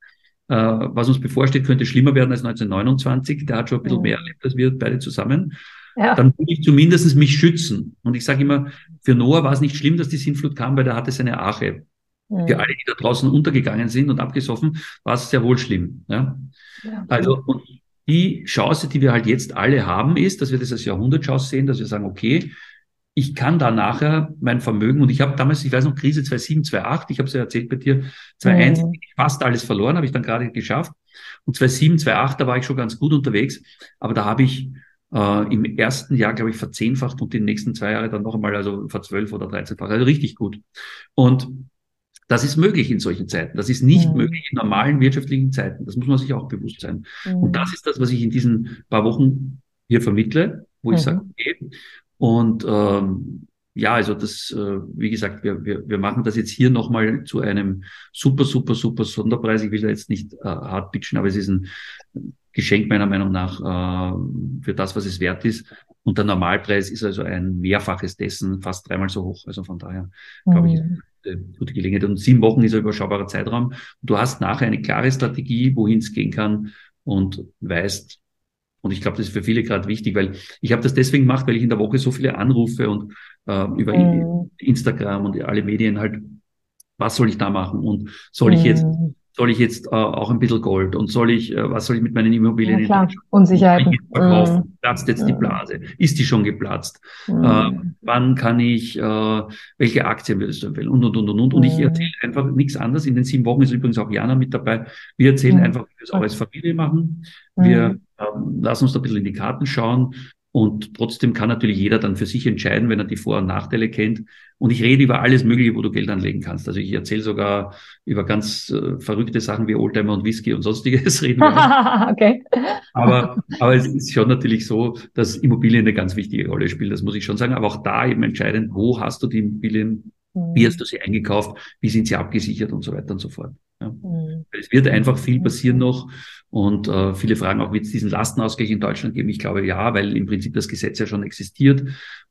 S2: was uns bevorsteht, könnte schlimmer werden als 1929, der hat schon ein bisschen mehr erlebt als wir beide zusammen, ja. dann will ich zumindest mich schützen. Und ich sage immer, für Noah war es nicht schlimm, dass die Sintflut kam, weil er hatte seine Arche. Mhm. Für alle, die da draußen untergegangen sind und abgesoffen, war es sehr wohl schlimm. Ja? ja. Also, und die Chance, die wir halt jetzt alle haben, ist, dass wir das als Jahrhundertchance sehen, dass wir sagen, okay, ich kann da nachher mein Vermögen, und ich habe damals, ich weiß noch, Krise 2007, 2008, ich habe es ja erzählt bei dir, 2001, mhm. fast alles verloren, habe ich dann gerade geschafft. Und 2007, 2008, da war ich schon ganz gut unterwegs, aber da habe ich äh, im ersten Jahr, glaube ich, verzehnfacht und die nächsten zwei Jahre dann noch einmal, also verzwölf oder dreizehnfach. Also richtig gut. Und das ist möglich in solchen Zeiten. Das ist nicht mhm. möglich in normalen wirtschaftlichen Zeiten. Das muss man sich auch bewusst sein. Mhm. Und das ist das, was ich in diesen paar Wochen hier vermittle, wo ich mhm. sage, okay. Und ähm, ja, also das, äh, wie gesagt, wir, wir, wir machen das jetzt hier nochmal zu einem super, super, super Sonderpreis. Ich will da jetzt nicht äh, hart pitchen, aber es ist ein Geschenk meiner Meinung nach äh, für das, was es wert ist. Und der Normalpreis ist also ein Mehrfaches dessen, fast dreimal so hoch. Also von daher, mhm. glaube ich, eine gute Gelegenheit. Und sieben Wochen ist ein überschaubarer Zeitraum. Du hast nachher eine klare Strategie, wohin es gehen kann und weißt, und ich glaube, das ist für viele gerade wichtig, weil ich habe das deswegen gemacht, weil ich in der Woche so viele Anrufe und äh, über mhm. Instagram und alle Medien halt, was soll ich da machen und soll ich jetzt mhm. soll ich jetzt äh, auch ein bisschen Gold und soll ich, äh, was soll ich mit meinen Immobilien
S1: ja, klar. Unsicherheiten.
S2: verkaufen? Mm. Platzt jetzt mm. die Blase? Ist die schon geplatzt? Mm. Äh, wann kann ich, äh, welche Aktien würdest du empfehlen? Und, und, und, und, und. Und ich erzähle einfach nichts anderes. In den sieben Wochen ist übrigens auch Jana mit dabei. Wir erzählen einfach, wie wir es auch als Familie machen. Wir ähm, lassen uns da ein bisschen in die Karten schauen. Und trotzdem kann natürlich jeder dann für sich entscheiden, wenn er die Vor- und Nachteile kennt. Und ich rede über alles Mögliche, wo du Geld anlegen kannst. Also ich erzähle sogar über ganz äh, verrückte Sachen wie Oldtimer und Whisky und sonstiges reden wir. okay. Aber, aber es ist schon natürlich so, dass Immobilien eine ganz wichtige Rolle spielen. Das muss ich schon sagen. Aber auch da eben entscheidend, wo hast du die Immobilien? Wie hast du sie eingekauft? Wie sind sie abgesichert und so weiter und so fort. Ja. Mhm. Es wird einfach viel passieren noch. Und äh, viele fragen auch, wird es diesen Lastenausgleich in Deutschland geben? Ich glaube ja, weil im Prinzip das Gesetz ja schon existiert.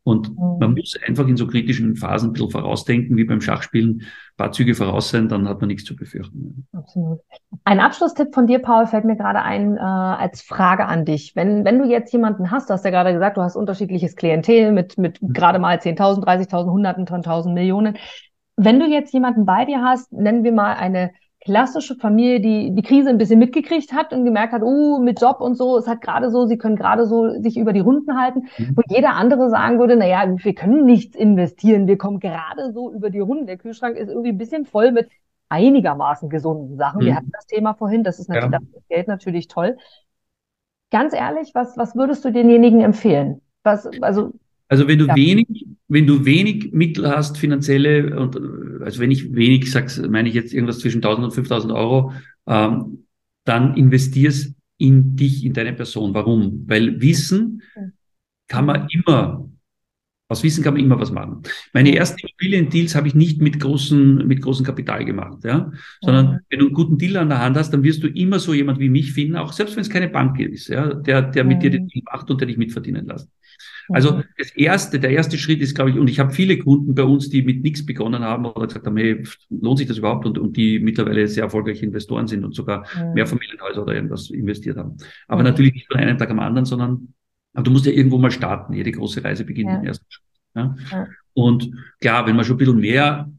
S2: Und mhm. man muss einfach in so kritischen Phasen ein bisschen vorausdenken, wie beim Schachspielen, ein paar Züge voraus sein, dann hat man nichts zu befürchten.
S1: Absolut. Ein Abschlusstipp von dir, Paul, fällt mir gerade ein äh, als Frage an dich. Wenn, wenn du jetzt jemanden hast, du hast ja gerade gesagt, du hast unterschiedliches Klientel mit, mit mhm. gerade mal 10.000, 30.000, Hunderten von Tausend Millionen. Wenn du jetzt jemanden bei dir hast, nennen wir mal eine klassische Familie, die die Krise ein bisschen mitgekriegt hat und gemerkt hat, oh, mit Job und so, es hat gerade so, sie können gerade so sich über die Runden halten, mhm. wo jeder andere sagen würde, na ja, wir können nichts investieren, wir kommen gerade so über die Runden. Der Kühlschrank ist irgendwie ein bisschen voll mit einigermaßen gesunden Sachen. Mhm. Wir hatten das Thema vorhin, das ist natürlich, ja. das Geld natürlich toll. Ganz ehrlich, was, was würdest du denjenigen empfehlen? Was, also
S2: also wenn du ja. wenig, wenn du wenig Mittel hast, finanzielle, und also wenn ich wenig sage, meine ich jetzt irgendwas zwischen 1000 und 5000 Euro, ähm, dann investierst in dich, in deine Person. Warum? Weil Wissen kann man immer, aus Wissen kann man immer was machen. Meine ersten Immobilien-Deals habe ich nicht mit großen, mit großem Kapital gemacht, ja, sondern mhm. wenn du einen guten Deal an der Hand hast, dann wirst du immer so jemand wie mich finden, auch selbst wenn es keine Bank ist, ja, der, der mit mhm. dir den Deal macht und der dich mitverdienen lässt. Also mhm. das erste, der erste Schritt ist, glaube ich, und ich habe viele Kunden bei uns, die mit nichts begonnen haben oder gesagt haben, hey, lohnt sich das überhaupt und, und die mittlerweile sehr erfolgreiche Investoren sind und sogar mhm. mehr Familienhäuser oder irgendwas investiert haben. Aber mhm. natürlich nicht von einem Tag am anderen, sondern aber du musst ja irgendwo mal starten. Jede große Reise beginnt ja. im ersten Schritt. Ja? ja? Und klar, wenn man schon ein bisschen mehr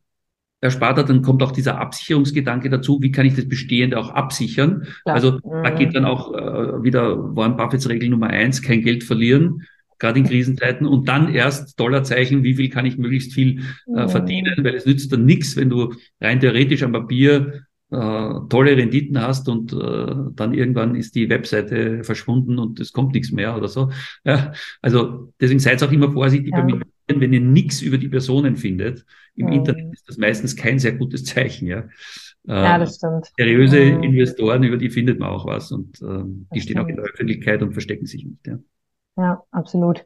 S2: erspart hat, dann kommt auch dieser Absicherungsgedanke dazu. Wie kann ich das Bestehende auch absichern? Klar. Also da geht mhm. dann auch äh, wieder Warren Buffets Regel Nummer eins, kein Geld verlieren gerade in Krisenzeiten und dann erst Dollarzeichen, wie viel kann ich möglichst viel äh, verdienen, weil es nützt dann nichts, wenn du rein theoretisch am Papier äh, tolle Renditen hast und äh, dann irgendwann ist die Webseite verschwunden und es kommt nichts mehr oder so. Ja, also deswegen seid auch immer vorsichtig ja. beim wenn ihr nichts über die Personen findet. Im ja. Internet ist das meistens kein sehr gutes Zeichen. Ja,
S1: ja das stimmt.
S2: Seriöse Investoren, über die findet man auch was und äh, die stehen auch in der Öffentlichkeit und verstecken sich nicht. Ja.
S1: Ja, absolut.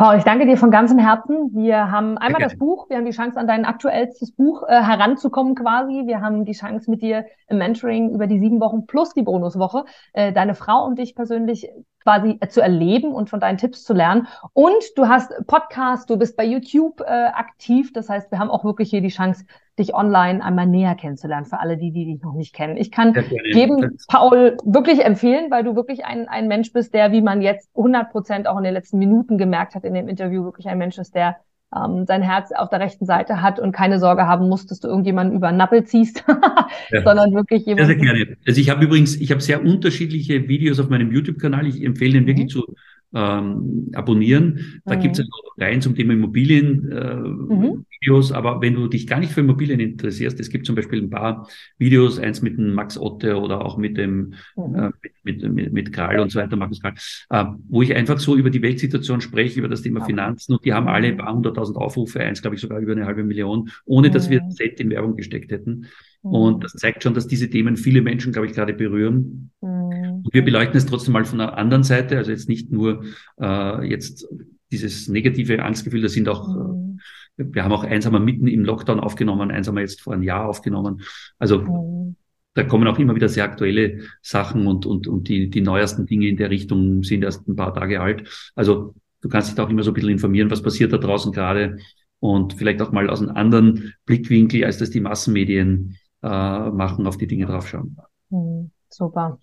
S1: Paul, ich danke dir von ganzem Herzen. Wir haben einmal das Buch, wir haben die Chance, an dein aktuellstes Buch äh, heranzukommen quasi. Wir haben die Chance, mit dir im Mentoring über die sieben Wochen plus die Bonuswoche äh, deine Frau und dich persönlich quasi zu erleben und von deinen Tipps zu lernen. Und du hast Podcast, du bist bei YouTube äh, aktiv. Das heißt, wir haben auch wirklich hier die Chance, dich online einmal näher kennenzulernen, für alle die, die dich noch nicht kennen. Ich kann jedem Paul wirklich empfehlen, weil du wirklich ein, ein Mensch bist, der, wie man jetzt 100 Prozent auch in den letzten Minuten gemerkt hat in dem Interview, wirklich ein Mensch ist, der ähm, sein Herz auf der rechten Seite hat und keine Sorge haben muss, dass du irgendjemanden über den Nappel ziehst, ja. sondern wirklich jemanden.
S2: Sehr, sehr gerne. Also ich habe übrigens, ich habe sehr unterschiedliche Videos auf meinem YouTube-Kanal. Ich empfehle den wirklich mhm. zu ähm, abonnieren. Da mhm. gibt es auch Reihen zum Thema Immobilien, äh, mhm. Videos, aber wenn du dich gar nicht für Immobilien interessierst, es gibt zum Beispiel ein paar Videos, eins mit dem Max Otte oder auch mit dem mhm. äh, mit, mit, mit, mit Karl und so weiter, Markus Karl, äh, wo ich einfach so über die Weltsituation spreche, über das Thema Finanzen und die haben alle ein paar hunderttausend Aufrufe, eins glaube ich sogar über eine halbe Million, ohne dass wir Cent in Werbung gesteckt hätten. Und das zeigt schon, dass diese Themen viele Menschen, glaube ich, gerade berühren. Und wir beleuchten es trotzdem mal von einer anderen Seite, also jetzt nicht nur äh, jetzt dieses negative Angstgefühl, das sind auch, mhm. äh, wir haben auch einsamer mitten im Lockdown aufgenommen, einsamer jetzt vor einem Jahr aufgenommen. Also mhm. da kommen auch immer wieder sehr aktuelle Sachen und, und, und die, die neuesten Dinge in der Richtung sind erst ein paar Tage alt. Also du kannst dich da auch immer so ein bisschen informieren, was passiert da draußen gerade und vielleicht auch mal aus einem anderen Blickwinkel, als das die Massenmedien äh, machen, auf die Dinge draufschauen.
S1: Mhm. Super.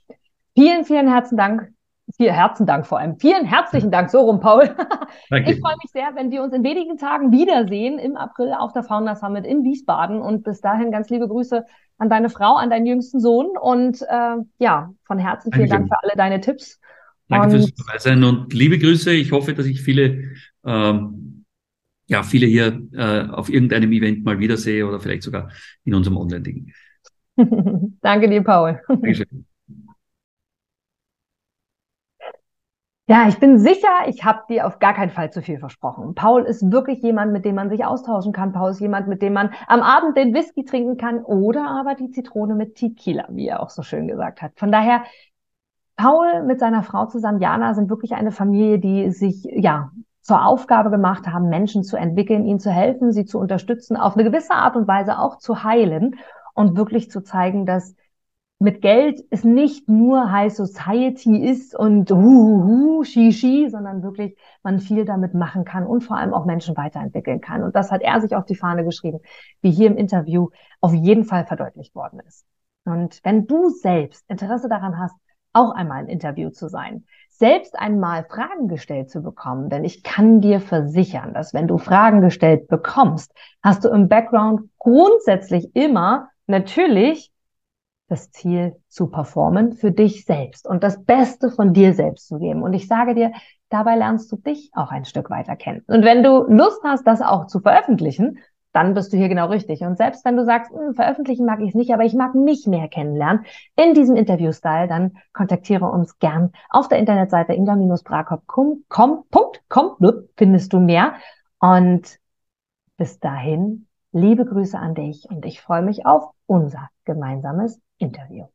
S1: Vielen, vielen herzlichen Dank. Vielen herzlichen Dank vor allem. Vielen herzlichen Dank, so rum, Paul. Danke. Ich freue mich sehr, wenn wir uns in wenigen Tagen wiedersehen im April auf der Founder Summit in Wiesbaden. Und bis dahin ganz liebe Grüße an deine Frau, an deinen jüngsten Sohn. Und äh, ja, von Herzen vielen Danke. Dank für alle deine Tipps.
S2: Danke und, fürs Dabeisein und liebe Grüße. Ich hoffe, dass ich viele, ähm, ja, viele hier äh, auf irgendeinem Event mal wiedersehe oder vielleicht sogar in unserem Online-Ding.
S1: Danke dir, Paul. Dankeschön. Ja, ich bin sicher, ich habe dir auf gar keinen Fall zu viel versprochen. Paul ist wirklich jemand, mit dem man sich austauschen kann. Paul ist jemand, mit dem man am Abend den Whisky trinken kann oder aber die Zitrone mit Tequila, wie er auch so schön gesagt hat. Von daher, Paul mit seiner Frau zusammen, Jana, sind wirklich eine Familie, die sich, ja, zur Aufgabe gemacht haben, Menschen zu entwickeln, ihnen zu helfen, sie zu unterstützen, auf eine gewisse Art und Weise auch zu heilen und wirklich zu zeigen, dass mit Geld es nicht nur High Society ist und hu, shishi, sondern wirklich man viel damit machen kann und vor allem auch Menschen weiterentwickeln kann. Und das hat er sich auf die Fahne geschrieben, wie hier im Interview auf jeden Fall verdeutlicht worden ist. Und wenn du selbst Interesse daran hast, auch einmal ein Interview zu sein, selbst einmal Fragen gestellt zu bekommen, denn ich kann dir versichern, dass wenn du Fragen gestellt bekommst, hast du im Background grundsätzlich immer natürlich das Ziel zu performen für dich selbst und das Beste von dir selbst zu geben. Und ich sage dir, dabei lernst du dich auch ein Stück weiter kennen. Und wenn du Lust hast, das auch zu veröffentlichen, dann bist du hier genau richtig. Und selbst wenn du sagst, hm, veröffentlichen mag ich es nicht, aber ich mag mich mehr kennenlernen in diesem Interview-Style, dann kontaktiere uns gern auf der Internetseite inga-brakop.com findest du mehr. Und bis dahin, liebe Grüße an dich und ich freue mich auf unser gemeinsames interview.